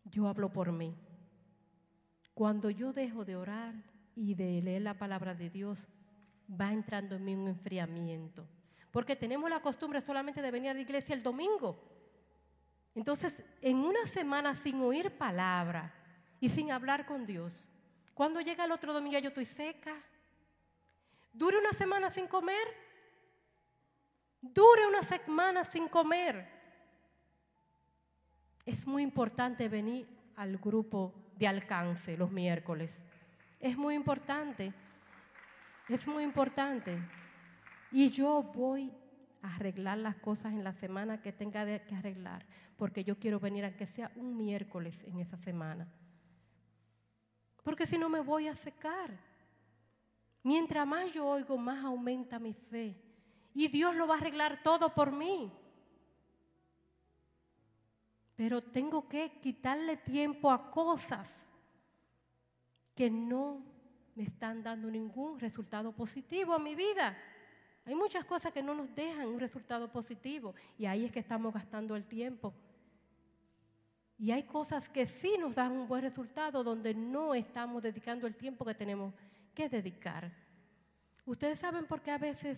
Yo hablo por mí. Cuando yo dejo de orar y de leer la palabra de Dios, va entrando en mí un enfriamiento. Porque tenemos la costumbre solamente de venir a la iglesia el domingo. Entonces, en una semana sin oír palabra y sin hablar con Dios, cuando llega el otro domingo yo estoy seca. Dure una semana sin comer. Dure una semana sin comer. Es muy importante venir al grupo de alcance los miércoles. Es muy importante. Es muy importante. Y yo voy a arreglar las cosas en la semana que tenga que arreglar, porque yo quiero venir aunque sea un miércoles en esa semana. Porque si no me voy a secar. Mientras más yo oigo, más aumenta mi fe. Y Dios lo va a arreglar todo por mí. Pero tengo que quitarle tiempo a cosas que no me están dando ningún resultado positivo a mi vida. Hay muchas cosas que no nos dejan un resultado positivo y ahí es que estamos gastando el tiempo. Y hay cosas que sí nos dan un buen resultado donde no estamos dedicando el tiempo que tenemos que dedicar. Ustedes saben por qué a veces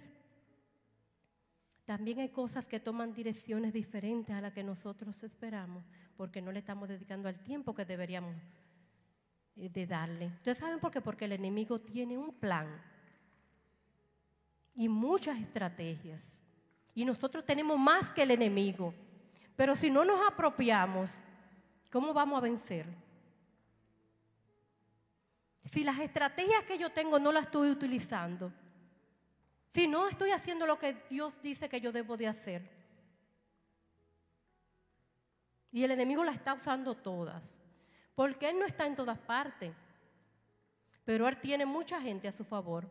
también hay cosas que toman direcciones diferentes a las que nosotros esperamos, porque no le estamos dedicando el tiempo que deberíamos eh, de darle. Ustedes saben por qué, porque el enemigo tiene un plan y muchas estrategias. Y nosotros tenemos más que el enemigo. Pero si no nos apropiamos, ¿cómo vamos a vencer? Si las estrategias que yo tengo no las estoy utilizando, si no estoy haciendo lo que Dios dice que yo debo de hacer, y el enemigo las está usando todas, porque Él no está en todas partes, pero Él tiene mucha gente a su favor.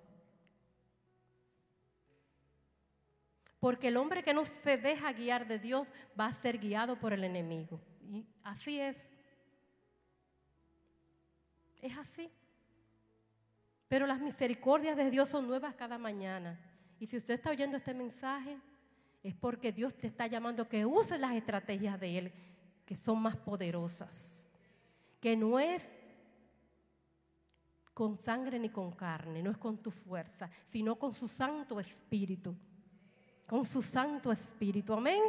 Porque el hombre que no se deja guiar de Dios va a ser guiado por el enemigo. Y así es. Es así. Pero las misericordias de Dios son nuevas cada mañana. Y si usted está oyendo este mensaje, es porque Dios te está llamando que use las estrategias de Él, que son más poderosas. Que no es con sangre ni con carne, no es con tu fuerza, sino con su Santo Espíritu con su Santo Espíritu. Amén.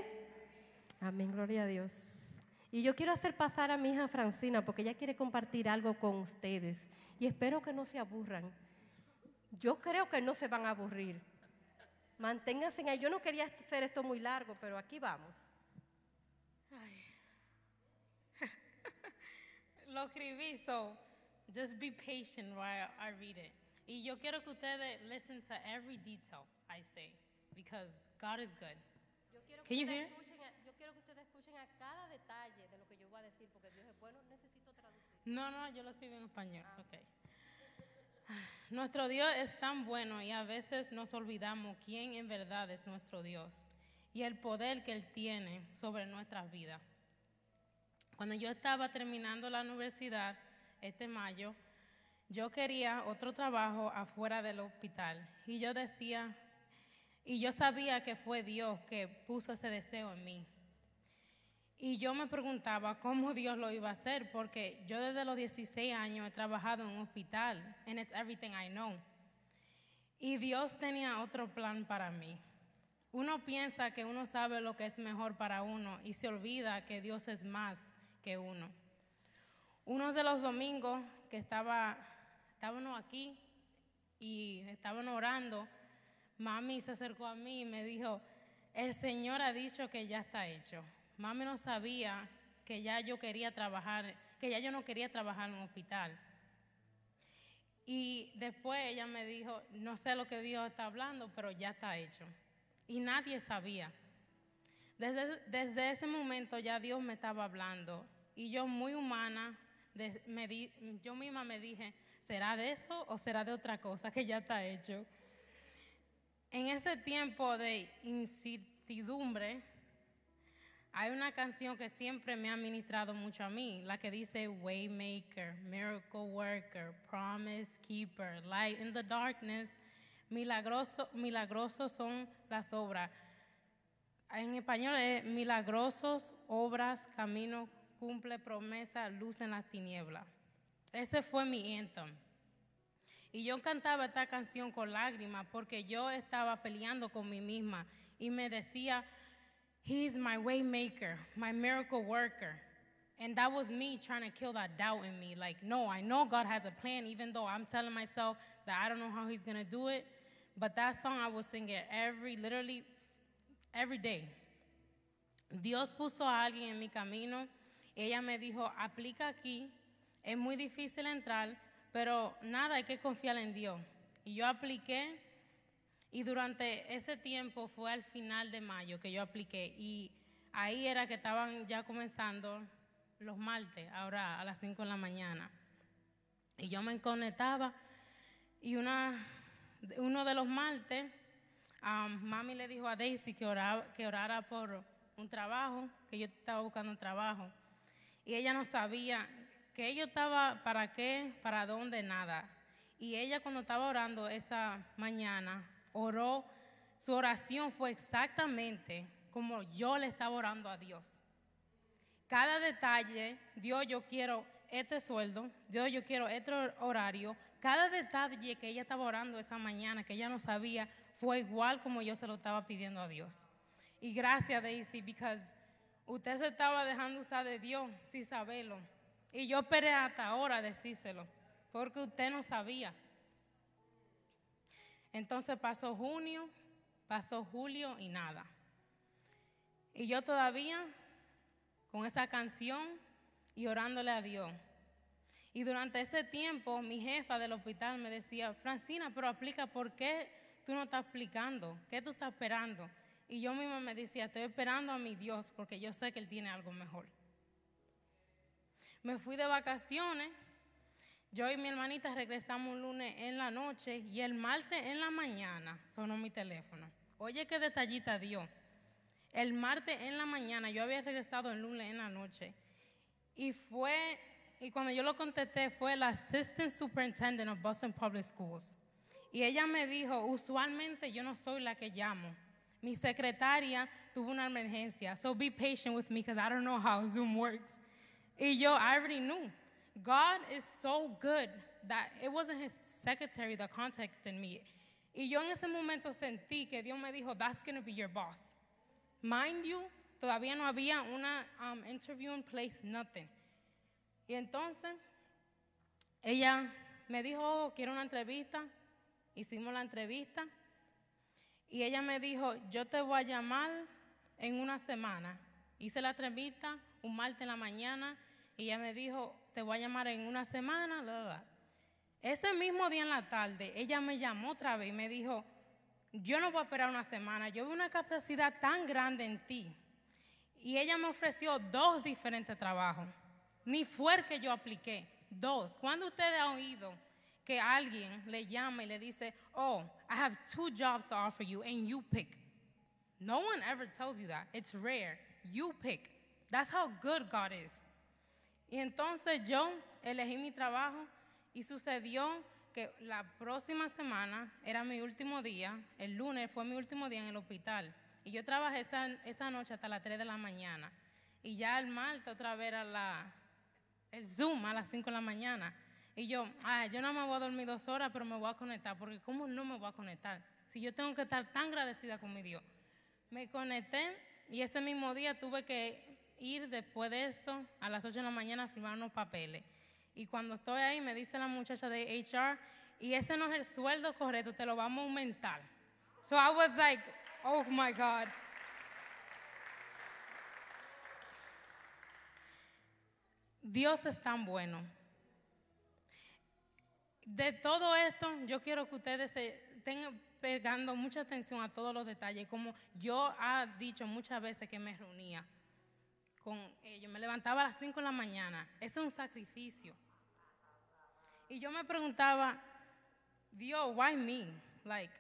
Amén, gloria a Dios. Y yo quiero hacer pasar a mi hija Francina porque ella quiere compartir algo con ustedes y espero que no se aburran. Yo creo que no se van a aburrir. Manténganse ahí. Yo no quería hacer esto muy largo, pero aquí vamos. Lo escribí, so just be patient while I read it. Y yo quiero que ustedes listen to every detail I say because God is good. Can you hear? escuchen a, yo quiero que ustedes escuchen a cada detalle de lo que yo voy a decir, porque Dios es bueno, necesito traducir. No, no, yo lo escribí en español. Okay. Nuestro Dios es tan bueno y a veces nos olvidamos quién en verdad es nuestro Dios y el poder que Él tiene sobre nuestras vidas. Cuando yo estaba terminando la universidad este mayo, yo quería otro trabajo afuera del hospital y yo decía, y yo sabía que fue Dios que puso ese deseo en mí. Y yo me preguntaba cómo Dios lo iba a hacer, porque yo desde los 16 años he trabajado en un hospital, and it's everything I know. Y Dios tenía otro plan para mí. Uno piensa que uno sabe lo que es mejor para uno y se olvida que Dios es más que uno. Uno de los domingos que estaba, estábamos aquí y estaban orando, mami se acercó a mí y me dijo, el Señor ha dicho que ya está hecho. Mami no sabía que ya yo quería trabajar, que ya yo no quería trabajar en un hospital. Y después ella me dijo, no sé lo que Dios está hablando, pero ya está hecho. Y nadie sabía. Desde, desde ese momento ya Dios me estaba hablando. Y yo muy humana, me di- yo misma me dije, ¿será de eso o será de otra cosa que ya está hecho? En ese tiempo de incertidumbre, hay una canción que siempre me ha ministrado mucho a mí, la que dice Waymaker, Miracle Worker, Promise Keeper, Light in the Darkness. Milagroso, milagrosos son las obras. En español es milagrosos, obras, camino, cumple promesa, luz en las tinieblas. Ese fue mi anthem. Y yo cantaba esta canción con lágrimas porque yo estaba peleando con mí misma y me decía, He's my way maker, my miracle worker. And that was me trying to kill that doubt in me. Like, no, I know God has a plan, even though I'm telling myself that I don't know how He's going to do it. But that song I was singing every, literally, every day. Dios puso a alguien en mi camino. Ella me dijo, aplica aquí. Es muy difícil entrar, pero nada, hay que confiar en Dios. Y yo apliqué y durante ese tiempo fue al final de mayo que yo apliqué y ahí era que estaban ya comenzando los martes, ahora a las 5 de la mañana. Y yo me conectaba y una uno de los martes, mami le dijo a Daisy que orara, que orara por un trabajo, que yo estaba buscando un trabajo. Y ella no sabía que yo estaba para qué, para dónde, nada. Y ella cuando estaba orando esa mañana, oró, su oración fue exactamente como yo le estaba orando a Dios. Cada detalle, Dios, yo quiero este sueldo, Dios, yo quiero este horario. Cada detalle que ella estaba orando esa mañana, que ella no sabía, fue igual como yo se lo estaba pidiendo a Dios. Y gracias, Daisy, porque usted se estaba dejando usar de Dios sin saberlo. Y yo esperé hasta ahora decírselo, porque usted no sabía. Entonces pasó junio, pasó julio y nada. Y yo todavía con esa canción y orándole a Dios. Y durante ese tiempo mi jefa del hospital me decía, Francina, pero aplica, ¿por qué tú no estás explicando? ¿Qué tú estás esperando? Y yo misma me decía, estoy esperando a mi Dios porque yo sé que Él tiene algo mejor. Me fui de vacaciones, yo y mi hermanita regresamos un lunes en la noche y el martes en la mañana sonó mi teléfono. Oye, qué detallita dio. El martes en la mañana, yo había regresado el lunes en la noche y fue, y cuando yo lo contesté, fue la Assistant Superintendent of Boston Public Schools. Y ella me dijo, usualmente yo no soy la que llamo. Mi secretaria tuvo una emergencia, so be patient with me because I don't know how Zoom works. Y yo, I already knew. God is so good that it wasn't his secretary that contacted me. Y yo en ese momento sentí que Dios me dijo, that's going to be your boss. Mind you, todavía no había una um, interview in place, nothing. Y entonces, ella me dijo, oh, quiero una entrevista. Hicimos la entrevista. Y ella me dijo, yo te voy a llamar en una semana. Hice la entrevista un martes en la mañana y ella me dijo, te voy a llamar en una semana. Ese mismo día en la tarde, ella me llamó otra vez y me dijo, yo no voy a esperar una semana, yo veo una capacidad tan grande en ti. Y ella me ofreció dos diferentes trabajos. Ni fue el que yo apliqué, dos. ¿Cuándo ustedes han oído que alguien le llama y le dice, oh, I have two jobs to offer you and you pick? No one ever tells you that. It's rare. You pick. That's how good God is. Y entonces yo elegí mi trabajo y sucedió que la próxima semana era mi último día, el lunes fue mi último día en el hospital. Y yo trabajé esa, esa noche hasta las 3 de la mañana. Y ya el martes otra vez era la, el Zoom a las 5 de la mañana. Y yo, ah, yo no me voy a dormir dos horas, pero me voy a conectar, porque ¿cómo no me voy a conectar? Si yo tengo que estar tan agradecida con mi Dios. Me conecté y ese mismo día tuve que ir después de eso a las 8 de la mañana a firmar unos papeles. Y cuando estoy ahí me dice la muchacha de HR, y ese no es el sueldo correcto, te lo vamos a aumentar. So I was like, oh my God. Dios es tan bueno. De todo esto, yo quiero que ustedes tengan pegando mucha atención a todos los detalles, como yo ha dicho muchas veces que me reunía con eh, ellos, me levantaba a las 5 de la mañana, eso es un sacrificio. Y yo me preguntaba, Dios, why me? Like,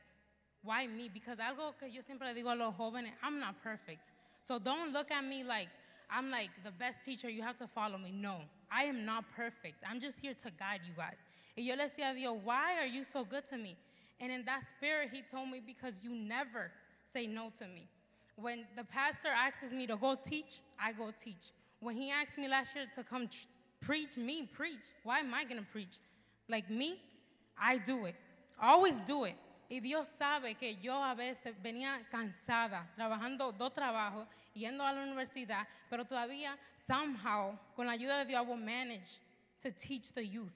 why me? Because algo que yo siempre digo a los jóvenes, I'm not perfect. So don't look at me like I'm like the best teacher, you have to follow me. No, I am not perfect. I'm just here to guide you guys. Y yo le decía a Dios, why are you so good to me? And in that spirit, he told me, because you never say no to me. When the pastor asks me to go teach, I go teach. When he asked me last year to come tr- preach, me preach. Why am I going to preach? Like me, I do it. I Always do it. Y Dios sabe que yo a veces venía cansada, trabajando dos trabajos, yendo a la universidad, pero todavía, somehow, con la ayuda de Dios, I will manage to teach the youth.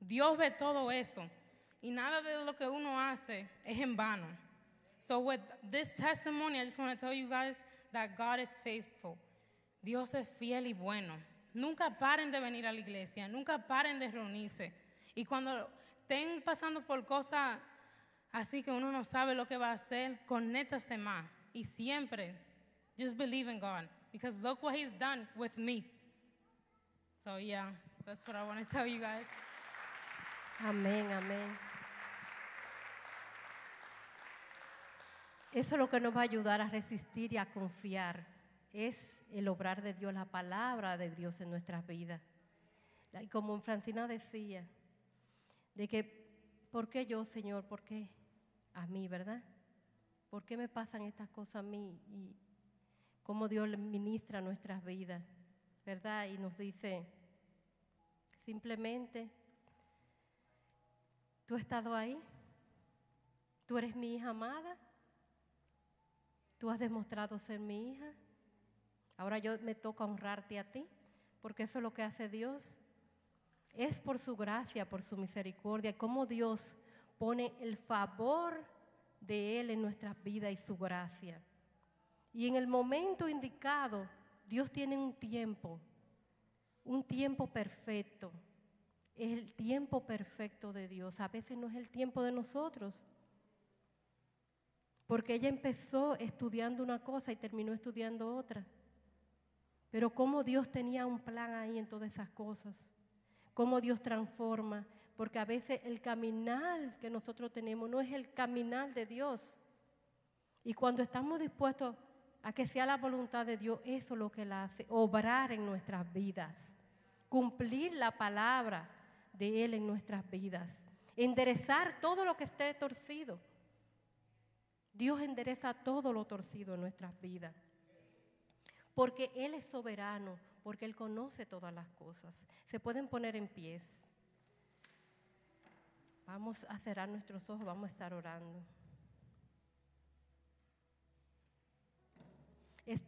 Dios ve todo eso. Y nada de lo que uno hace es en vano. So with this testimony, I just want to tell you guys that God is faithful. Dios es fiel y bueno. Nunca paren de venir a la iglesia, nunca paren de reunirse. Y cuando estén pasando por cosas así que uno no sabe lo que va a hacer, conéctase más. Y siempre, just believe in God. Because look what He's done with me. So yeah, that's what I want to tell you guys. Amén, amén. Eso es lo que nos va a ayudar a resistir y a confiar. Es el obrar de Dios, la palabra de Dios en nuestras vidas. Y como Francina decía, de que, ¿por qué yo, Señor? ¿Por qué a mí, verdad? ¿Por qué me pasan estas cosas a mí? Y cómo Dios ministra nuestras vidas, ¿verdad? Y nos dice, simplemente, tú has estado ahí, tú eres mi hija amada, tú has demostrado ser mi hija, ahora yo me toca honrarte a ti, porque eso es lo que hace Dios. Es por su gracia, por su misericordia, cómo Dios pone el favor de Él en nuestras vidas y su gracia. Y en el momento indicado, Dios tiene un tiempo, un tiempo perfecto. Es el tiempo perfecto de Dios. A veces no es el tiempo de nosotros. Porque ella empezó estudiando una cosa y terminó estudiando otra. Pero cómo Dios tenía un plan ahí en todas esas cosas. Cómo Dios transforma porque a veces el caminar que nosotros tenemos no es el caminar de Dios. Y cuando estamos dispuestos a que sea la voluntad de Dios, eso es lo que Él hace, obrar en nuestras vidas, cumplir la palabra de Él en nuestras vidas, enderezar todo lo que esté torcido. Dios endereza todo lo torcido en nuestras vidas, porque Él es soberano, porque Él conoce todas las cosas. Se pueden poner en pies. Vamos a cerrar nuestros ojos, vamos a estar orando.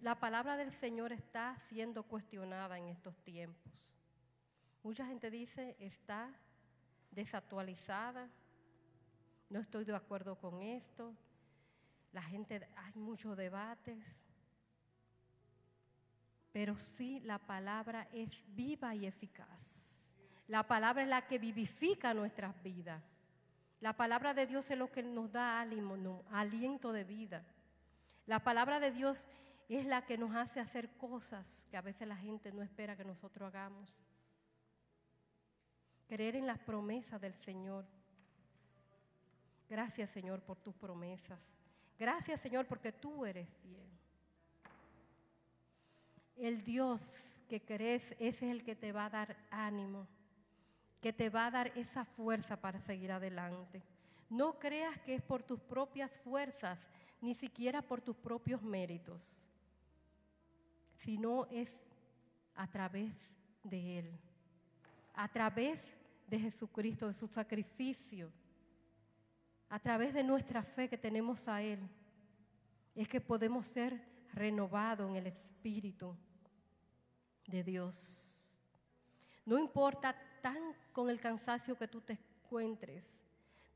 la palabra del Señor está siendo cuestionada en estos tiempos. Mucha gente dice está desactualizada, no estoy de acuerdo con esto. La gente, hay muchos debates, pero sí la palabra es viva y eficaz. La palabra es la que vivifica nuestras vidas. La palabra de Dios es lo que nos da ánimo, aliento de vida. La palabra de Dios es la que nos hace hacer cosas que a veces la gente no espera que nosotros hagamos. Creer en las promesas del Señor. Gracias Señor por tus promesas. Gracias Señor porque tú eres fiel. El Dios que crees, ese es el que te va a dar ánimo que te va a dar esa fuerza para seguir adelante. No creas que es por tus propias fuerzas, ni siquiera por tus propios méritos, sino es a través de Él, a través de Jesucristo, de su sacrificio, a través de nuestra fe que tenemos a Él, es que podemos ser renovados en el Espíritu de Dios. No importa tan con el cansancio que tú te encuentres.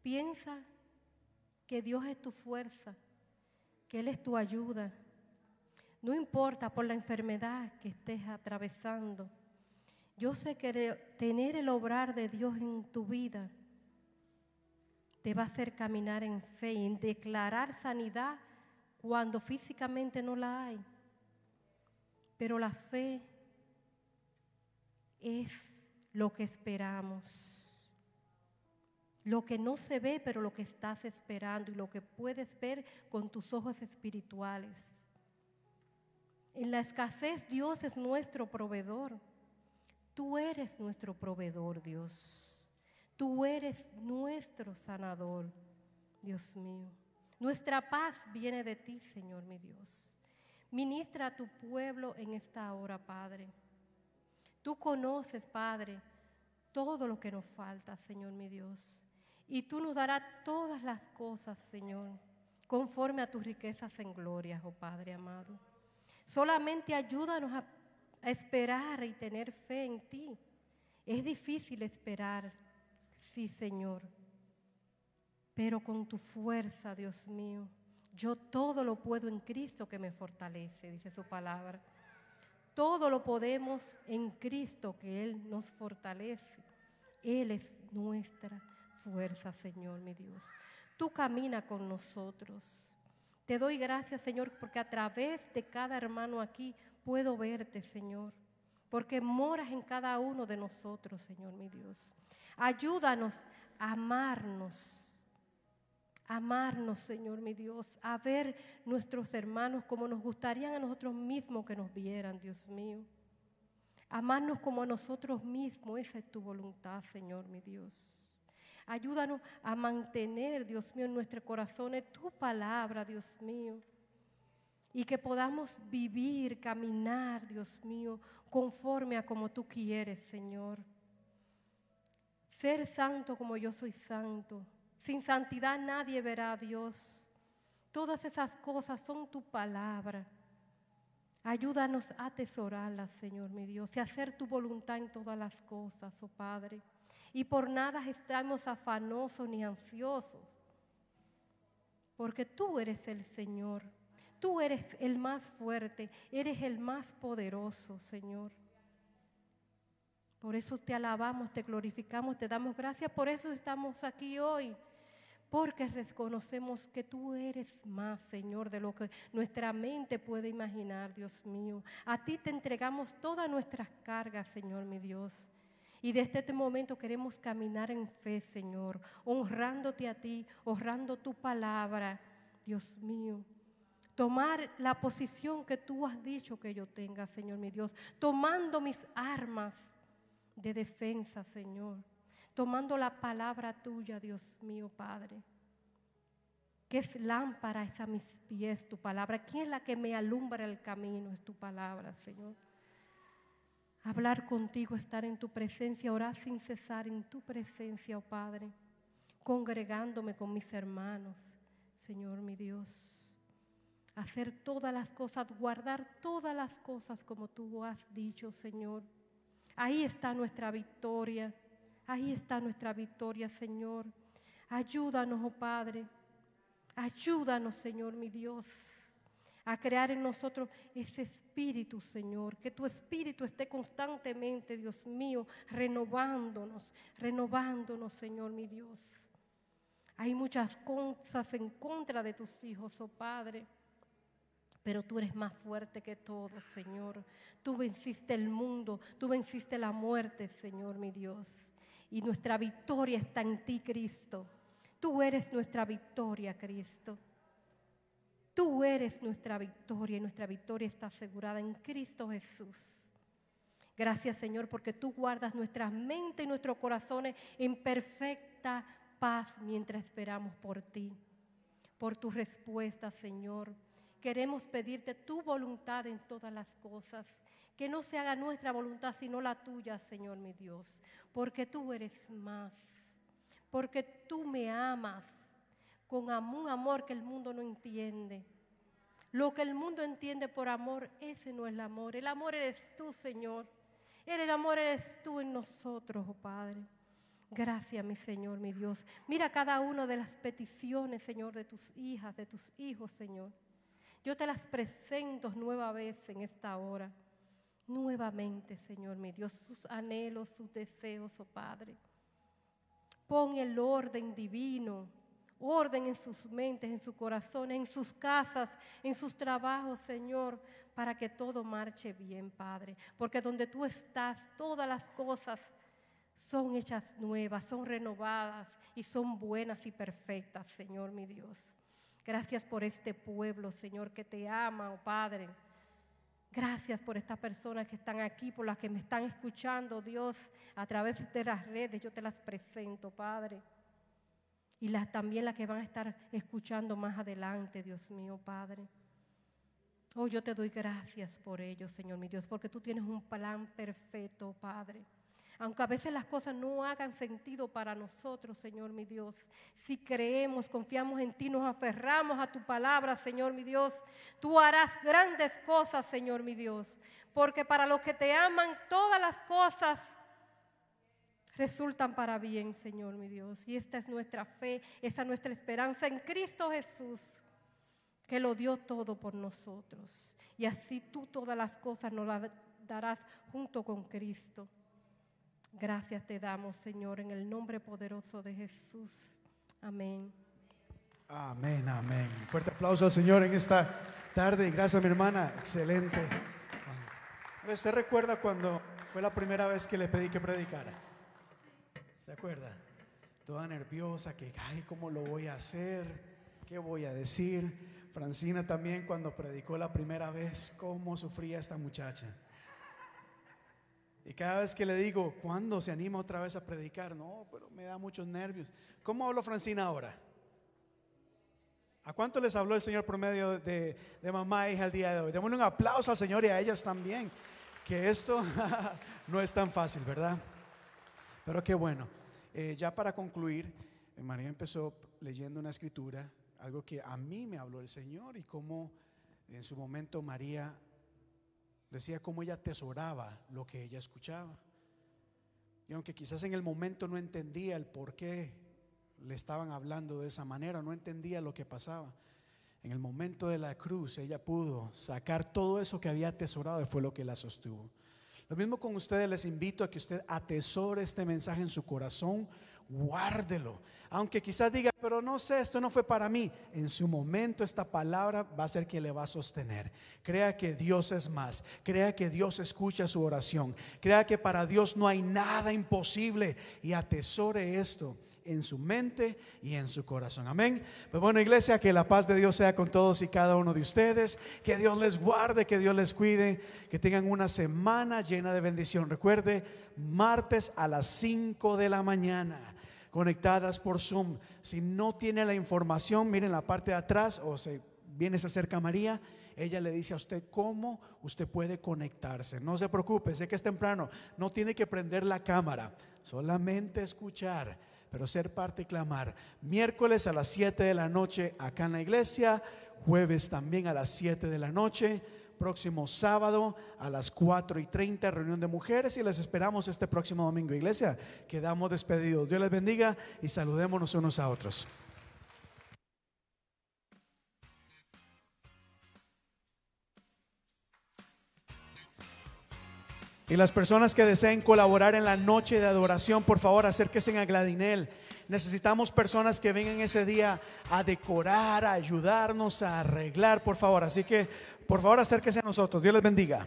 Piensa que Dios es tu fuerza, que Él es tu ayuda. No importa por la enfermedad que estés atravesando. Yo sé que tener el obrar de Dios en tu vida te va a hacer caminar en fe y en declarar sanidad cuando físicamente no la hay. Pero la fe es lo que esperamos. Lo que no se ve, pero lo que estás esperando y lo que puedes ver con tus ojos espirituales. En la escasez Dios es nuestro proveedor. Tú eres nuestro proveedor, Dios. Tú eres nuestro sanador, Dios mío. Nuestra paz viene de ti, Señor mi Dios. Ministra a tu pueblo en esta hora, Padre. Tú conoces, Padre, todo lo que nos falta, Señor mi Dios. Y tú nos darás todas las cosas, Señor, conforme a tus riquezas en gloria, oh Padre amado. Solamente ayúdanos a, esperar y tener fe en ti. Es difícil esperar, sí, Señor. Pero con tu fuerza, Dios mío, yo todo lo puedo en Cristo que me fortalece, dice su palabra. Todo lo podemos en Cristo que Él nos fortalece. Él es nuestra fuerza, Señor, mi Dios. Tú camina con nosotros. Te doy gracias, Señor, porque a través de cada hermano aquí puedo verte, Señor. Porque moras en cada uno de nosotros, Señor, mi Dios. Ayúdanos a amarnos, Amarnos, Señor mi Dios, a ver nuestros hermanos como nos gustaría a nosotros mismos que nos vieran, Dios mío. Amarnos como a nosotros mismos, esa es tu voluntad, Señor mi Dios. Ayúdanos a mantener, Dios mío, en nuestros corazones tu palabra, Dios mío. Y que podamos vivir, caminar, Dios mío, conforme a como tú quieres, Señor. Ser santo como yo soy santo. Sin santidad nadie verá a Dios. Todas esas cosas son tu palabra. Ayúdanos a atesorarlas, Señor mi Dios, y hacer tu voluntad en todas las cosas, oh Padre. Y por nada estamos afanosos ni ansiosos, porque tú eres el Señor. Tú eres el más fuerte, eres el más poderoso, Señor. Por eso te alabamos, te glorificamos, te damos gracias. Por eso estamos aquí hoy porque reconocemos que tú eres más, Señor, de lo que nuestra mente puede imaginar, Dios mío. A ti te entregamos todas nuestras cargas, Señor, mi Dios. Y desde este momento queremos caminar en fe, Señor, honrándote a ti, honrando tu palabra, Dios mío. Tomar la posición que tú has dicho que yo tenga, Señor, mi Dios. Tomando mis armas de defensa, Señor tomando la palabra tuya, Dios mío, Padre. Que es lámpara es a mis pies tu palabra. ¿Quién es la que me alumbra el camino? Es tu palabra, Señor. Hablar contigo, estar en tu presencia, orar sin cesar en tu presencia, oh Padre. Congregándome con mis hermanos, Señor mi Dios. Hacer todas las cosas, guardar todas las cosas como tú has dicho, Señor. Ahí está nuestra victoria. Ahí está nuestra victoria, Señor. Ayúdanos, oh Padre. Ayúdanos, Señor, mi Dios, a crear en nosotros ese espíritu, Señor. Que tu espíritu esté constantemente, Dios mío, renovándonos, renovándonos, Señor, mi Dios. Hay muchas cosas en contra de tus hijos, oh Padre. Pero tú eres más fuerte que todo, Señor. Tú venciste el mundo, tú venciste la muerte, Señor, mi Dios y nuestra victoria está en ti, Cristo. Tú eres nuestra victoria, Cristo. Tú eres nuestra victoria y nuestra victoria está asegurada en Cristo Jesús. Gracias, Señor, porque tú guardas nuestras mentes y nuestros corazones en perfecta paz mientras esperamos por ti, por tu respuesta, Señor. Queremos pedirte tu voluntad en todas las cosas. Que no se haga nuestra voluntad sino la tuya, Señor mi Dios porque tú eres más, porque tú me amas con un amor que el mundo no entiende. Lo que el mundo entiende por amor, ese no es el amor. El amor eres tú, Señor. El amor eres tú en nosotros, oh Padre. Gracias, mi Señor, mi Dios. Mira cada una de las peticiones, Señor, de tus hijas, de tus hijos, Señor. Yo te las presento nueva vez en esta hora nuevamente, Señor mi Dios, sus anhelos, sus deseos, oh Padre. Pon el orden divino, orden en sus mentes, en su corazón, en sus casas, en sus trabajos, Señor, para que todo marche bien, Padre. Porque donde tú estás, todas las cosas son hechas nuevas, son renovadas y son buenas y perfectas, Señor mi Dios. Gracias por este pueblo, Señor, que te ama, oh Padre Gracias por estas personas que están aquí, por las que me están escuchando, Dios, a través de las redes. Yo te las presento, Padre. Y las, también las que van a estar escuchando más adelante, Dios mío, Padre. Oh, yo te doy gracias por ellos, Señor mi Dios, porque tú tienes un plan perfecto, Padre. Aunque a veces las cosas no hagan sentido para nosotros, Señor mi Dios. Si creemos, confiamos en ti, nos aferramos a tu palabra, Señor mi Dios. Tú harás grandes cosas, Señor mi Dios. Porque para los que te aman, todas las cosas resultan para bien, Señor mi Dios. Y esta es nuestra fe, esta es nuestra esperanza en Cristo Jesús, que lo dio todo por nosotros. Y así tú todas las cosas nos las darás junto con Cristo. Gracias te damos, Señor, en el nombre poderoso de Jesús. Amén. Amén, amén. fuerte aplauso al Señor en esta tarde. Gracias, mi hermana. Excelente. ¿Usted recuerda cuando fue la primera vez que le pedí que predicara? ¿Se acuerda? toda nerviosa, que, ay, ¿cómo lo voy a hacer? ¿Qué voy a decir? Francina también cuando predicó la primera vez, ¿cómo sufría esta muchacha? Y cada vez que le digo, ¿cuándo se anima otra vez a predicar? No, pero me da muchos nervios. ¿Cómo habló Francina ahora? ¿A cuánto les habló el Señor por medio de, mamá e hija el día de hoy? Démosle un aplauso al Señor y a ellas también, que esto no es tan fácil, ¿verdad? Pero qué bueno. Eh, ya para concluir, eh, María empezó leyendo una escritura, algo que a mí me habló el Señor y cómo en su momento María decía cómo ella atesoraba lo que ella escuchaba. Y aunque quizás en el momento no entendía el por qué le estaban hablando de esa manera, no entendía lo que pasaba. En el momento de la cruz ella pudo sacar todo eso que había atesorado y fue lo que la sostuvo. Lo mismo con ustedes, les invito a que usted atesore este mensaje en su corazón, guárdelo. Aunque quizás diga, pero no sé, esto no fue para mí. En su momento esta palabra va a ser que le va a sostener. Crea que Dios es más. Crea que Dios escucha su oración. Crea que para Dios no hay nada imposible. Y atesore esto en su mente y en su corazón. Amén. Pues bueno, iglesia, que la paz de Dios sea con todos y cada uno de ustedes. Que Dios les guarde, que Dios les cuide, que tengan una semana llena de bendición. Recuerde, martes a las 5 de la mañana conectadas por Zoom. Si no tiene la información, miren la parte de atrás o se viene, se acerca María, ella le dice a usted cómo usted puede conectarse. No se preocupe, sé que es temprano, no tiene que prender la cámara, solamente escuchar pero ser parte y clamar. Miércoles a las 7 de la noche acá en la iglesia, jueves también a las 7 de la noche, próximo sábado a las 4 y 30 reunión de mujeres y les esperamos este próximo domingo. Iglesia, quedamos despedidos. Dios les bendiga y saludémonos unos a otros. Y las personas que deseen colaborar en la noche de adoración, por favor, acérquense a Gladinel. Necesitamos personas que vengan ese día a decorar, a ayudarnos, a arreglar, por favor. Así que, por favor, acérquense a nosotros. Dios les bendiga.